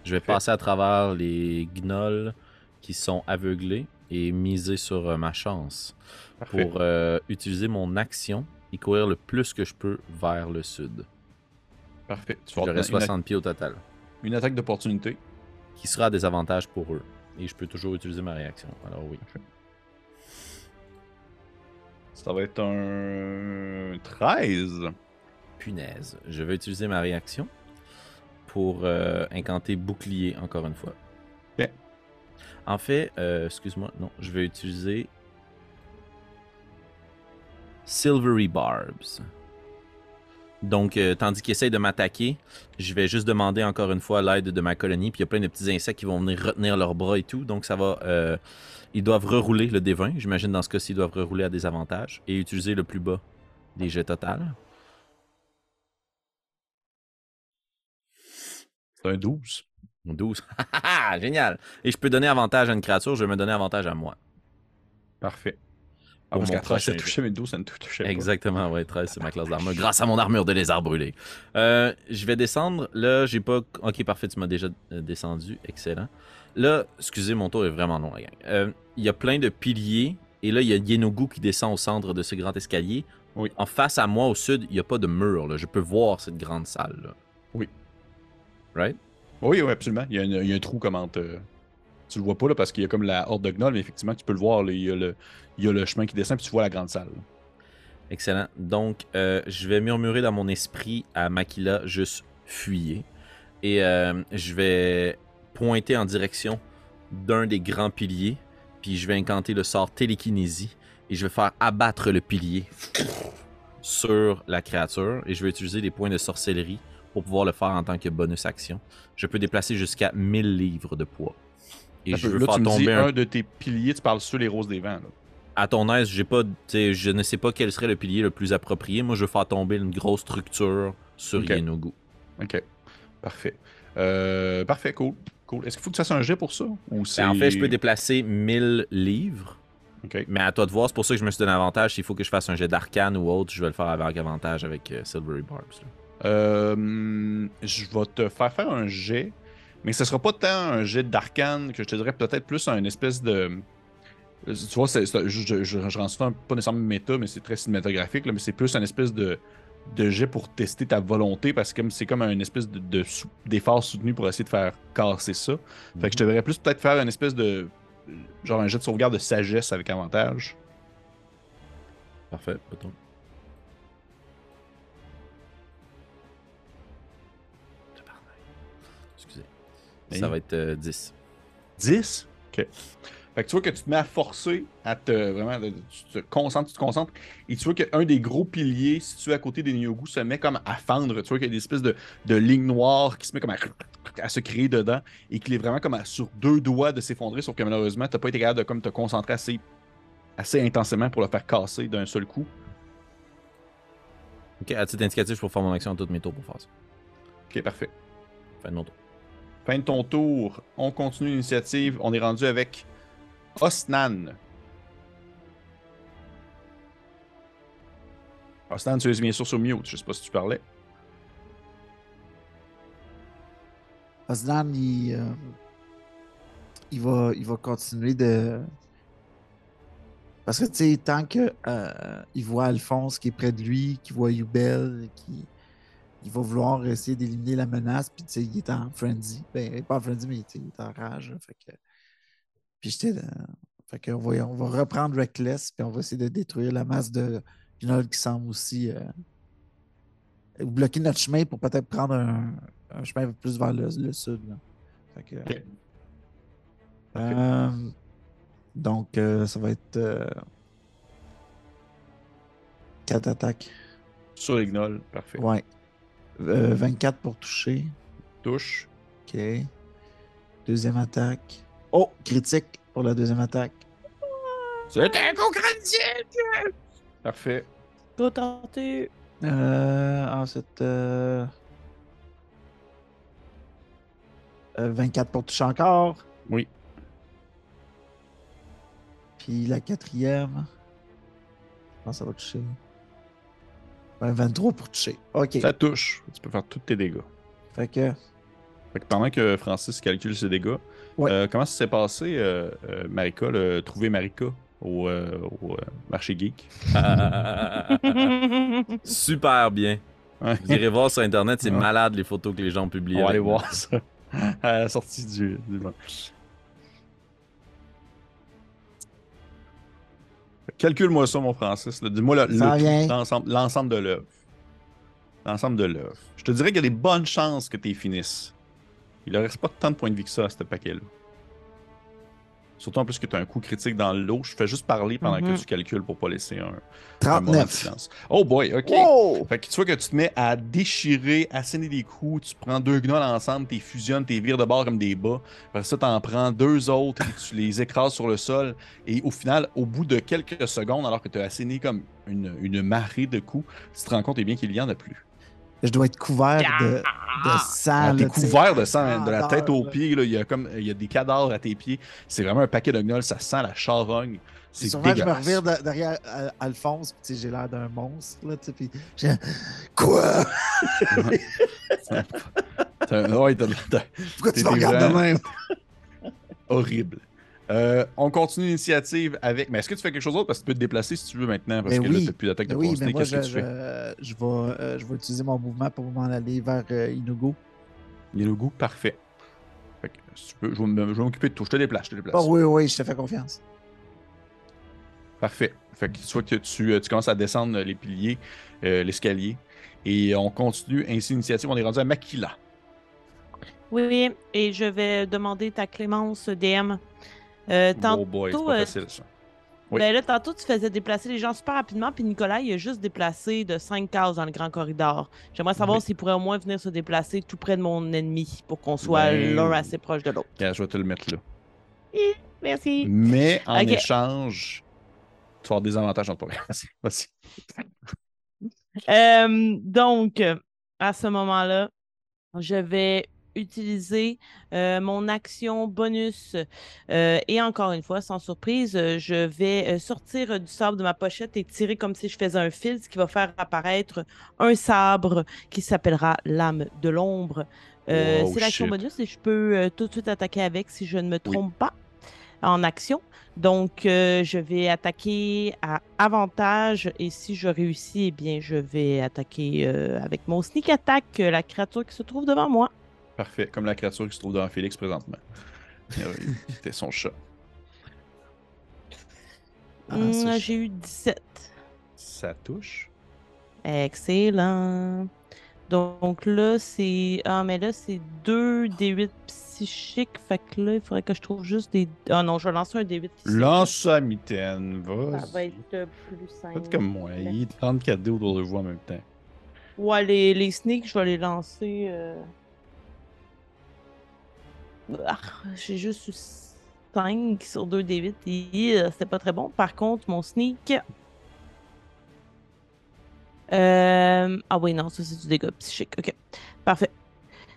Je vais Parfait. passer à travers les gnolls qui sont aveuglés et miser sur euh, ma chance Parfait. pour euh, utiliser mon action et courir le plus que je peux vers le sud. Parfait. Tu vas J'aurai avoir une, 60 pieds au total, une attaque d'opportunité. qui sera à désavantage pour eux. Et je peux toujours utiliser ma réaction. Alors oui. Ça va être un 13. Punaise. Je vais utiliser ma réaction pour euh, incanter bouclier encore une fois. En fait, euh, excuse-moi, non, je vais utiliser Silvery Barbs. Donc, euh, tandis qu'il essaye de m'attaquer, je vais juste demander encore une fois l'aide de ma colonie. Puis il y a plein de petits insectes qui vont venir retenir leurs bras et tout. Donc, ça va. euh, ils doivent rerouler le D20. J'imagine dans ce cas-ci, ils doivent rerouler à des avantages et utiliser le plus bas des jets total. C'est un 12. 12. Génial. Et je peux donner avantage à une créature, je vais me donner avantage à moi. Parfait. Ah, parce qu'à 13, ça touchait, mais 12, ça ne touchait pas? Exactement, ouais, 13, c'est ma classe d'armure. Grâce à mon armure de lézard brûlé. Euh, je vais descendre. Là, j'ai pas. Ok, parfait, tu m'as déjà euh, descendu. Excellent. Là, excusez, mon tour est vraiment long, la gang. Euh, Il y a plein de piliers. Et là, il y a Yenogu qui descend au centre de ce grand escalier. Oui. En face à moi, au sud, il n'y a pas de mur. Là. Je peux voir cette grande salle. Là. Oui. Right? Oui, oui, absolument. Il y a, une- il y a un trou comme entre. Tu le vois pas là parce qu'il y a comme la horde de gnolls, mais effectivement, tu peux le voir. il, y a le, chemin qui descend, puis tu vois la grande salle. Excellent. Donc, euh, je vais murmurer dans mon esprit à Makila, juste fuyez. Et euh, je vais pointer en direction d'un des grands piliers. Puis je vais incanter le sort télékinésie. Et je vais faire abattre le pilier sur la créature. Et je vais utiliser des points de sorcellerie pour pouvoir le faire en tant que bonus action. Je peux déplacer jusqu'à 1000 livres de poids. Et je veux là, faire tu me dis tomber un un de tes piliers, tu parles sur les roses des vents. là. à ton aise, j'ai pas, je ne sais pas quel serait le pilier le plus approprié. Moi, je veux faire tomber une grosse structure sur Ok. Yenogu. Ok. Parfait. Euh, parfait, cool. cool. Est-ce qu'il faut que tu fasses un jet pour ça? Ou. Ben, en fait, je peux déplacer 1000 livres, Ok. mais à toi de voir. C'est pour ça que je me suis donné avantage. S'il faut que je fasse un jet d'arcane ou autre, je vais le faire avec avantage avec euh, Silvery Barbs. là. Euh, je vais te faire faire un jet, mais ce sera pas tant un jet d'arcane que je te dirais peut-être plus un espèce de. Tu vois, je, je, je, je rends pas nécessairement méta, mais c'est très cinématographique, là, mais c'est plus un espèce de, de jet pour tester ta volonté parce que c'est comme un espèce de, de d'effort soutenu pour essayer de faire casser ça. Fait que je te verrais plus peut-être faire une espèce de. Genre un jet de sauvegarde de sagesse avec avantage. Parfait, bouton. Ça va être euh, 10. 10? OK. Fait que tu vois que tu te mets à forcer à te vraiment, tu te concentres, tu te concentres, et tu vois qu'un des gros piliers situé à côté des Nyogu se met comme à fendre. Tu vois qu'il y a des espèces de, de lignes noires qui se met comme à, à se créer dedans et qu'il est vraiment comme à- sur deux doigts de s'effondrer, sauf que malheureusement, tu n'as pas été capable de comme, te concentrer assez, assez intensément pour le faire casser d'un seul coup. Ok, à titre indicatif, je peux faire mon action à tous mes tours pour faire ça. Ok, parfait. Fin de mon tour. Fin de ton tour, on continue l'initiative. On est rendu avec Osnan. Osnan, tu es bien sûr sur mute. Je sais pas si tu parlais. Osnan, il, euh, il, va, il va continuer de. Parce que, tu sais, tant que euh, il voit Alphonse qui est près de lui, qui voit Yubel, qui. Il va vouloir essayer d'éliminer la menace, puis tu sais, il est en frenzy. Ben, pas en frenzy, mais il est en rage. là, Fait que. Puis j'étais. dans- Fait qu'on va, on va reprendre Reckless, puis on va essayer de détruire la masse de gnolls qui semble aussi. euh, bloquer notre chemin pour peut-être prendre un, un chemin plus vers le, le sud. là. Fait que, euh, Donc, euh, ça va être. euh, 4 attaques. Sur les gnolls, parfait. Ouais. Euh, 24 pour toucher. Touche. Ok. Deuxième attaque. Oh, critique pour la deuxième attaque. C'est un coup critique! Parfait. Go tenter. Euh, ensuite, euh, euh, 24 pour toucher encore. Oui. Puis la quatrième. Je pense que ça va toucher. Ouais, 23 pour toucher. Ok. Ça touche. Tu peux faire tous tes dégâts. Fait que. Fait que pendant que Francis calcule ses dégâts, Ouais. euh, comment ça s'est passé, euh, euh, Marika, le, trouver Marika au, euh, au, euh, marché geek? Super bien. Vous irez voir sur Internet, c'est Ouais. malade les photos que les gens publient. On va aller voir ça à la sortie du. du... Calcule-moi ça, mon Francis. Dis-moi le l'ensemble de l'œuvre. L'ensemble de l'œuvre. Je te dirais qu'il y a des bonnes chances que tu finisses. Il ne reste pas tant de points de vie que ça à ce paquet-là. Surtout en plus que tu as un coup critique dans le lot. Je fais juste parler pendant Mhm. que tu calcules pour pas laisser un, un moment de 39. silence. Oh boy, ok. Wow! Fait que tu vois que tu te mets à déchirer, à saigner des coups, tu prends deux gnolls ensemble, tu fusionnes, tu vires de bord comme des bas. Après ça, tu en prends deux autres et tu les écrases sur le sol. Et au final, au bout de quelques secondes, alors que tu as asséné comme une, une marée de coups, tu te rends compte eh bien qu'il n'y en a plus. Je dois être couvert de, de sang. Ah, t'es couvert de sang, de la Ah, tête aux pieds. là, Il y a comme il y a des cadavres à tes pieds. C'est vraiment un paquet de gnolls, ça sent la charogne. C'est que je me revire de- derrière euh, Alphonse, puis j'ai l'air d'un monstre, là, puis j'ai... Quoi? Ouais, t'as- Pourquoi tu me regardes de même? horrible. Euh, on continue l'initiative avec. Mais est-ce que tu fais quelque chose d'autre? Parce que tu peux te déplacer si tu veux maintenant. Parce Ben que oui. là, t'as plus d'attaque de Ben oui, moi, Qu'est-ce je, que tu fais? je, je vais, euh, je vais utiliser mon mouvement pour m'en aller vers euh, Inugo. Goût parfait. Fait que, si tu peux, je vais me- je vais m'occuper de tout. Je te déplace, je te déplace. Ah oui, oui, je te fais confiance. Parfait. Fait que tu vois que tu, tu commences à descendre les piliers, euh, l'escalier. Et on continue ainsi l'initiative. On est rendu à Makila. Oui, oui. Et je vais demander ta clémence, DM. Euh, tantôt, Oh boy, c'est pas euh, facile ça. Oui. ben là, tantôt, tu faisais déplacer les gens super rapidement, puis Nicolas, il a juste déplacé de 5 cases dans le grand corridor. J'aimerais savoir Oui. s'il pourrait au moins venir se déplacer tout près de mon ennemi pour qu'on soit Ben l'un assez proche de l'autre. Je vais te le mettre là. Merci. Mais en échange, tu vas avoir des avantages en toi. Vas-y. Euh, donc, à ce moment-là, je vais utiliser euh, mon action bonus euh, et encore une fois, sans surprise, euh, je vais sortir du sabre de ma pochette et tirer comme si je faisais un fil, ce qui va faire apparaître un sabre qui s'appellera lame de l'ombre. Euh, Wow, C'est l'action bonus et je peux tout de suite attaquer avec si je ne me trompe pas en action. Donc, je vais attaquer à avantage et si je réussis, eh bien, je vais attaquer avec mon sneak attack la créature qui se trouve devant moi. Parfait. Comme la créature qui se trouve devant Félix présentement. C'était son chat. Ah, c'est J'ai eu 17. Ça touche. Excellent. Donc là, c'est. Ah, mais là, c'est 2 D8 psychiques. Fait que là, il faudrait que je trouve juste des. Ah non, je vais lancer un D8 physique. Lance ça, mitaine. Va. Ça va être euh, plus simple. Faites comme moi. Il y a 34 dés autour de vous en même temps. Ouais, les, les sneaks, je vais les lancer. euh, J'ai juste eu 5 sur 2 D8. et, euh, C'était pas très bon. Par contre, mon sneak. Euh, Ah oui, non, ça c'est du dégât psychique. Ok. Parfait.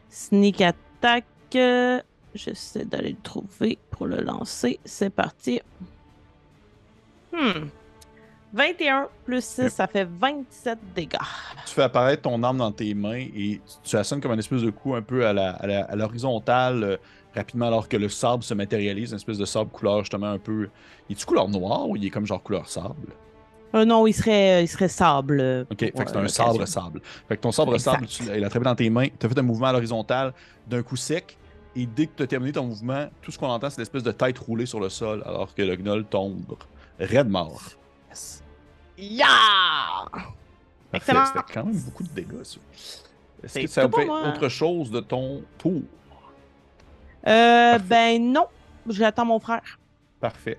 Sneak attack. euh, J'essaie d'aller le trouver pour le lancer. C'est parti. Hmm. 21 plus 6, Yep. ça fait 27 dégâts. Tu fais apparaître ton arme dans tes mains et tu, assonnes comme un espèce de coup un peu à la- à la- à l'horizontale rapidement alors que le sable se matérialise, une espèce de sable couleur justement un peu. Il est-tu couleur noire ou il est comme genre couleur sable? Euh, non, il serait, il serait sable. euh, Ok, fait que c'est euh, un l'occasion. sabre sable. Fait que ton sabre Exact. sable, tu l'as attrapé dans tes mains, tu as fait un mouvement à l'horizontale d'un coup sec, et dès que tu as terminé ton mouvement, tout ce qu'on entend, c'est l'espèce de tête roulée sur le sol, alors que le gnoll tombe raide mort. Yes. Yeah! Excellent. C'était quand même beaucoup de dégâts, ça. Est-ce que ça fait autre chose de ton tour? Euh, ben non, j'attends mon frère. Parfait.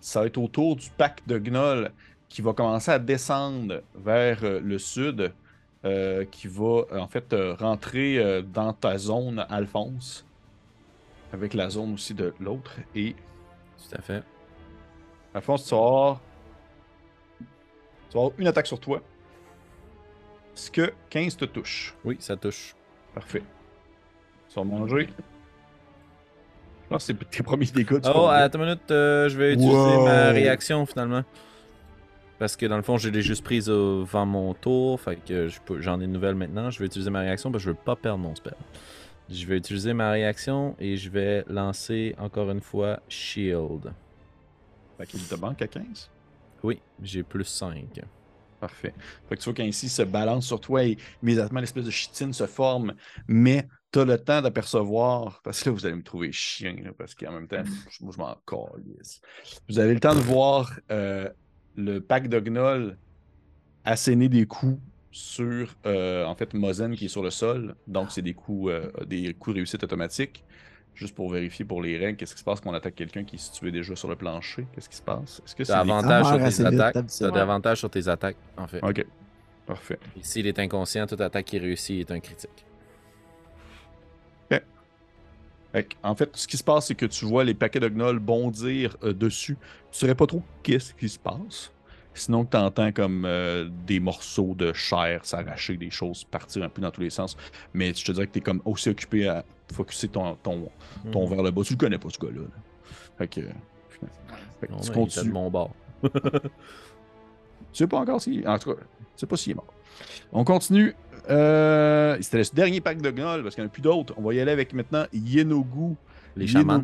ça va être au tour du pack de gnolls qui va commencer à descendre vers euh, le sud, euh, qui va euh, en fait rentrer dans ta zone, Alphonse, avec la zone aussi de l'autre. Et Tout à fait. Alphonse, tu vas avoir, tu vas avoir une attaque sur toi. Est-ce que 15 te touche? Oui, ça touche. Parfait. Tu vas manger. Que c'est tes premiers dégâts. tu Oh, attends une minute, euh, je vais utiliser Wow. ma réaction finalement. Parce que dans le fond, je l'ai juste prise avant mon tour. Fait que j'en ai une nouvelle maintenant. Je vais utiliser ma réaction parce que je veux pas perdre mon spell. Je vais utiliser ma réaction et je vais lancer encore une fois Shield. Fait qu'il te manque à 15. Oui, j'ai plus 5. Parfait. Fait que tu vois qu'ainsi se balance sur toi et immédiatement l'espèce de chitine se forme, mais tu as le temps d'apercevoir, parce que là vous allez me trouver chien, là, parce qu'en même temps, moi je m'en calisse. Vous avez le temps de voir euh, le pack de gnolls asséner des coups sur euh, en fait Mozen qui est sur le sol. Donc c'est des coups euh, des coups réussites automatiques. Juste pour vérifier pour les règles, qu'est-ce qui se passe quand on attaque quelqu'un qui est situé déjà sur le plancher? Qu'est-ce qui se passe? Est-ce que c'est T'as des- avantage Ah, sur tes attaques. T'as davantage sur tes attaques, en fait. Ok. Parfait. S'il est inconscient, toute attaque qui réussit est un critique. En fait, ce qui se passe, c'est que tu vois les paquets de gnolls bondir euh, dessus. Tu saurais pas trop qu'est-ce qui se passe. Sinon, tu entends comme euh, des morceaux de chair s'arracher, des choses partir un peu dans tous les sens. Mais je te dirais que tu es comme aussi occupé à focuser ton, ton, ton Mhm. vers le bas. Tu le connais pas, ce gars-là. là. Fait que, fait que Non, tu de continues. mon bord. Tu sais pas encore si. En tout cas, tu sais pas s'il est mort. On continue. Euh, C'était le dernier pack de gnolls parce qu'il n'y en a plus d'autres. On va y aller avec maintenant Yenogu. Les chamans.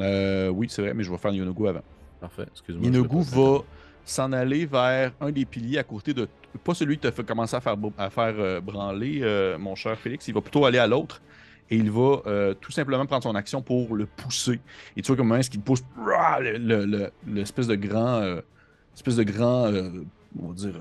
Euh, oui, c'est vrai, mais je vais faire Yenogu avant. Parfait, excuse-moi. Yenogu va s'en aller vers un des piliers à côté de. Pas celui qui t'a fait commencer à faire, à faire euh, branler, euh, mon cher Félix. Il va plutôt aller à l'autre. Et il va euh, tout simplement prendre son action pour le pousser. Et tu vois comment est-ce qu'il pousse rah, le- le- le- l'espèce de grand. euh, espèce de grand. euh, on va dire.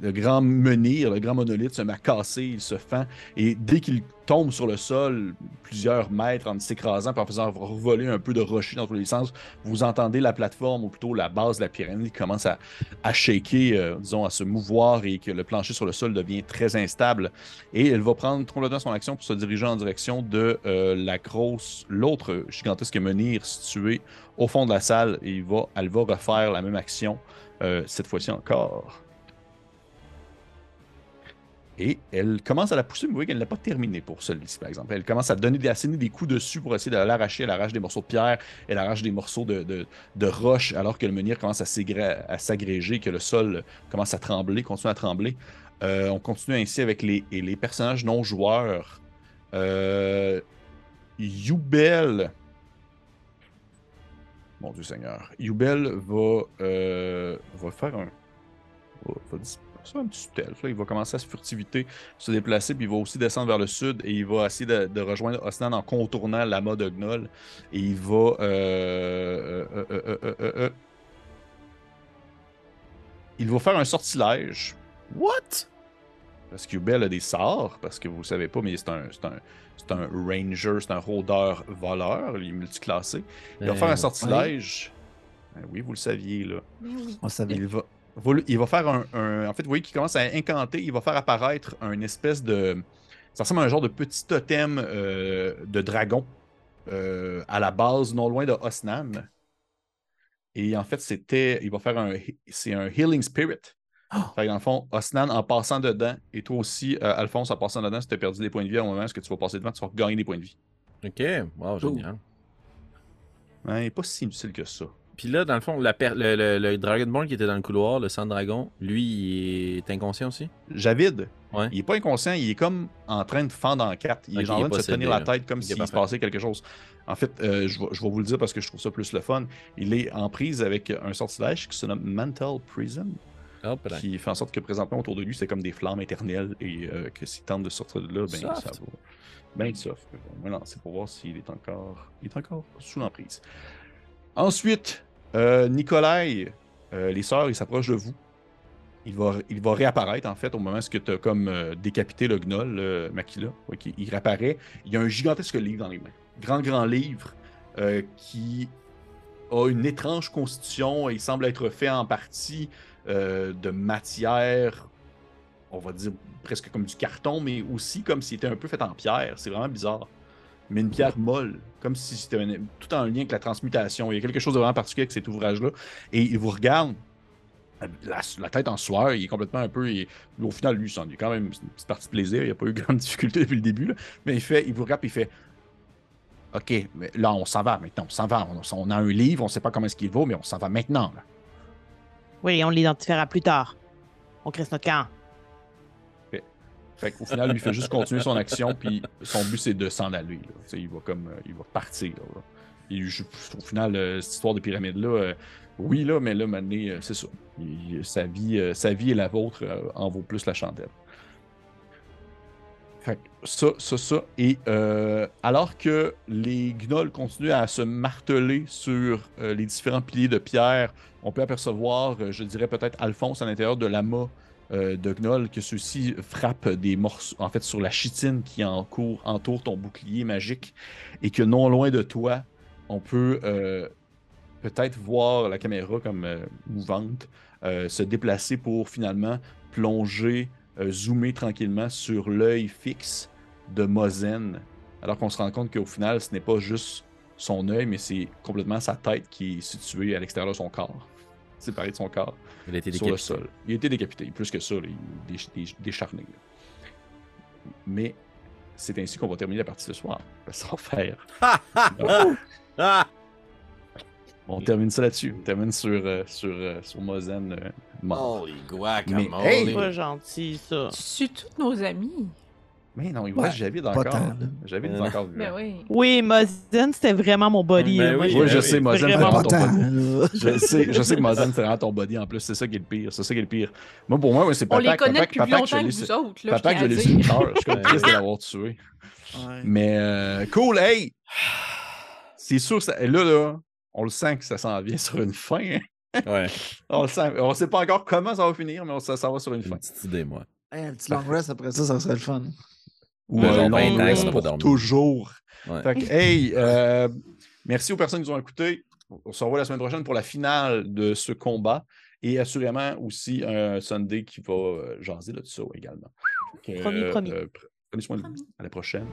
Le grand menhir, le grand monolithe se met à casser, il se fend. Et dès qu'il tombe sur le sol, plusieurs mètres en s'écrasant, puis en faisant revoler un peu de rocher dans tous les sens, vous entendez la plateforme, ou plutôt la base de la pyramide, qui commence à, à shaker, euh, disons, à se mouvoir et que le plancher sur le sol devient très instable. Et elle va prendre complètement son action pour se diriger en direction de euh, la grosse, l'autre gigantesque menhir situé au fond de la salle. Et il va, elle va refaire la même action, euh, cette fois-ci encore. Et elle commence à la pousser, mais vous voyez qu'elle n'a pas terminé pour celui-ci, par exemple. Elle commence à donner des, à des coups dessus pour essayer de l'arracher. Elle arrache des morceaux de pierre, elle arrache des morceaux de, de, roche, alors que le menhir commence à s'agréger, que le sol commence à trembler, continue à trembler. Euh, on continue ainsi avec les, les personnages non joueurs. Euh. Mon Dieu Seigneur. Youbel va, euh, va faire un. Va faire un petit stealth, là. Il va commencer à se furtivité, se déplacer, puis il va aussi descendre vers le sud et il va essayer de, de rejoindre Osnan en contournant l'amas de Gnoll. Et il va. euh, euh, euh, euh, euh, euh, euh, il va faire un sortilège. What? Parce que Yubel a des sorts, parce que vous ne savez pas, mais c'est un, c'est un, c'est un ranger, c'est un rôdeur voleur, il est multiclassé. Il va Euh, faire un sortilège. Ben oui, vous le saviez, là. On savait. Il va- il va faire un, un- En fait, vous voyez qu'il commence à incanter, il va faire apparaître un espèce de. Ça ressemble à un genre de petit totem euh, de dragon euh, à la base, non loin de Osnan. Et en fait, c'était. Il va faire un. C'est un Healing Spirit. Fait que dans le fond, Osnan, en passant dedans, et toi aussi, euh, Alphonse, en passant dedans, si tu as perdu des points de vie à un moment, est-ce que tu vas passer devant, tu vas gagner des points de vie? Ok, wow, génial. Il n'est pas si difficile que ça. Puis là, dans le fond, la per- le, le, le Dragonborn qui était dans le couloir, le sang dragon, lui, il est inconscient aussi? Javid, Ouais. il est pas inconscient, il est comme en train de fendre en quatre. Il est genre en train de se tenir la tête comme s'il se passait quelque chose. En fait, euh, je, vais, je vais vous le dire parce que je trouve ça plus le fun. Il est en prise avec un sortilège qui se nomme Mental Prison, là. qui fait en sorte que présentement autour de lui, c'est comme des flammes éternelles et euh, que s'il tente de sortir de là, ben Soft. ça va. Ben soft. On va lancer pour voir s'il est encore, il est encore sous l'emprise. Ensuite, euh, Nikolai, euh, les sœurs, ils s'approchent de vous. Il va, il réapparaître, en fait, au moment où tu as comme euh, décapité le gnoll, le Makila. Ouais, il réapparaît. Il y a un gigantesque livre dans les mains. Grand, grand livre euh, qui a une étrange constitution. Il semble être fait en partie euh, de matière, on va dire presque comme du carton, mais aussi comme s'il était un peu fait en pierre. C'est vraiment bizarre. Mais une pierre molle, comme si c'était tout en lien avec la transmutation. Il y a quelque chose de vraiment particulier avec cet ouvrage-là. Et il vous regarde, la, tête en sueur, il est complètement un peu. au final, lui, il est quand même une petite partie plaisir. Il n'y a pas eu grande difficulté depuis le début. là. Mais il, fait, il vous regarde et il fait OK, mais là, on s'en va maintenant. On s'en va. On, a un livre, on ne sait pas comment est-ce qu'il vaut, mais on s'en va maintenant. Oui, on l'identifiera plus tard. On crée notre camp. Fait qu'au final, lui, fait juste continuer son action, puis son but, c'est de s'en aller. là. Il va comme. euh, il va partir. là. Au final, euh, cette histoire de pyramide-là, euh, oui, là, mais là, maintenant, c'est ça. Sa, vie, sa vie et la vôtre en vaut plus la chandelle. Fait que ça, ça, ça. Et alors que les gnolls continuent à se marteler sur les différents piliers de pierre, on peut apercevoir, je dirais peut-être Alphonse à l'intérieur de l'amas euh, de Gnoll, que ceux-ci frappent des morceaux, en fait, sur la chitine qui entoure ton bouclier magique, et que non loin de toi, on peut euh, peut-être voir la caméra comme euh, mouvante se déplacer pour finalement plonger, zoomer tranquillement sur l'œil fixe de Mozen, alors qu'on se rend compte qu'au final, ce n'est pas juste son œil, mais c'est complètement sa tête qui est située à l'extérieur de son corps, séparée de son corps Il a été sur le décapité. sol. Il a été décapité, plus que ça, là, il est dé- dé- décharné. là. Mais c'est ainsi qu'on va terminer la partie ce soir. Sans faire. On termine ça là-dessus. On termine sur, euh, sur, euh, sur Mozen euh, mort. Holy guac, Mais, hey! Pas gentil, ça. Tu tous nos amis. Mais non, il Ouais, reste Javid encore. Javid est encore vivant. oui. Oui, Mozen, c'était vraiment mon body. Ben oui, je sais. Mozen, c'est Vraiment ton body. Je sais, je sais que Mozen, c'est vraiment ton body en plus. C'est ça qui est le pire. C'est ça qui est le pire. Moi, pour moi, ouais, c'est On papa, les connaît papa, depuis papa plus que je longtemps que vous autres. Là, Papa je que je l'ai cœur. Je suis comme triste de l'avoir tué. Ouais. Mais euh, cool, hey! C'est sûr, ça, là, là, on le sent que ça s'en vient sur une fin. hein. Ouais, On le sent. On sait pas encore comment ça va finir, mais on, ça, ça va sur une fin. une petite idée, moi. Hey, un petit long rest après ça, ça serait le fun. Ou Ben, un genre long 20 ans, rest on n'a pas pour dormi. toujours. Ouais. Fait que, hey, euh, merci aux personnes qui nous ont écoutés. On se revoit la semaine prochaine pour la finale de ce combat. Et assurément aussi un Sunday qui va euh, jaser là, de ça également. Que, Promis, promis. pr- prenez soin de vous. À la prochaine.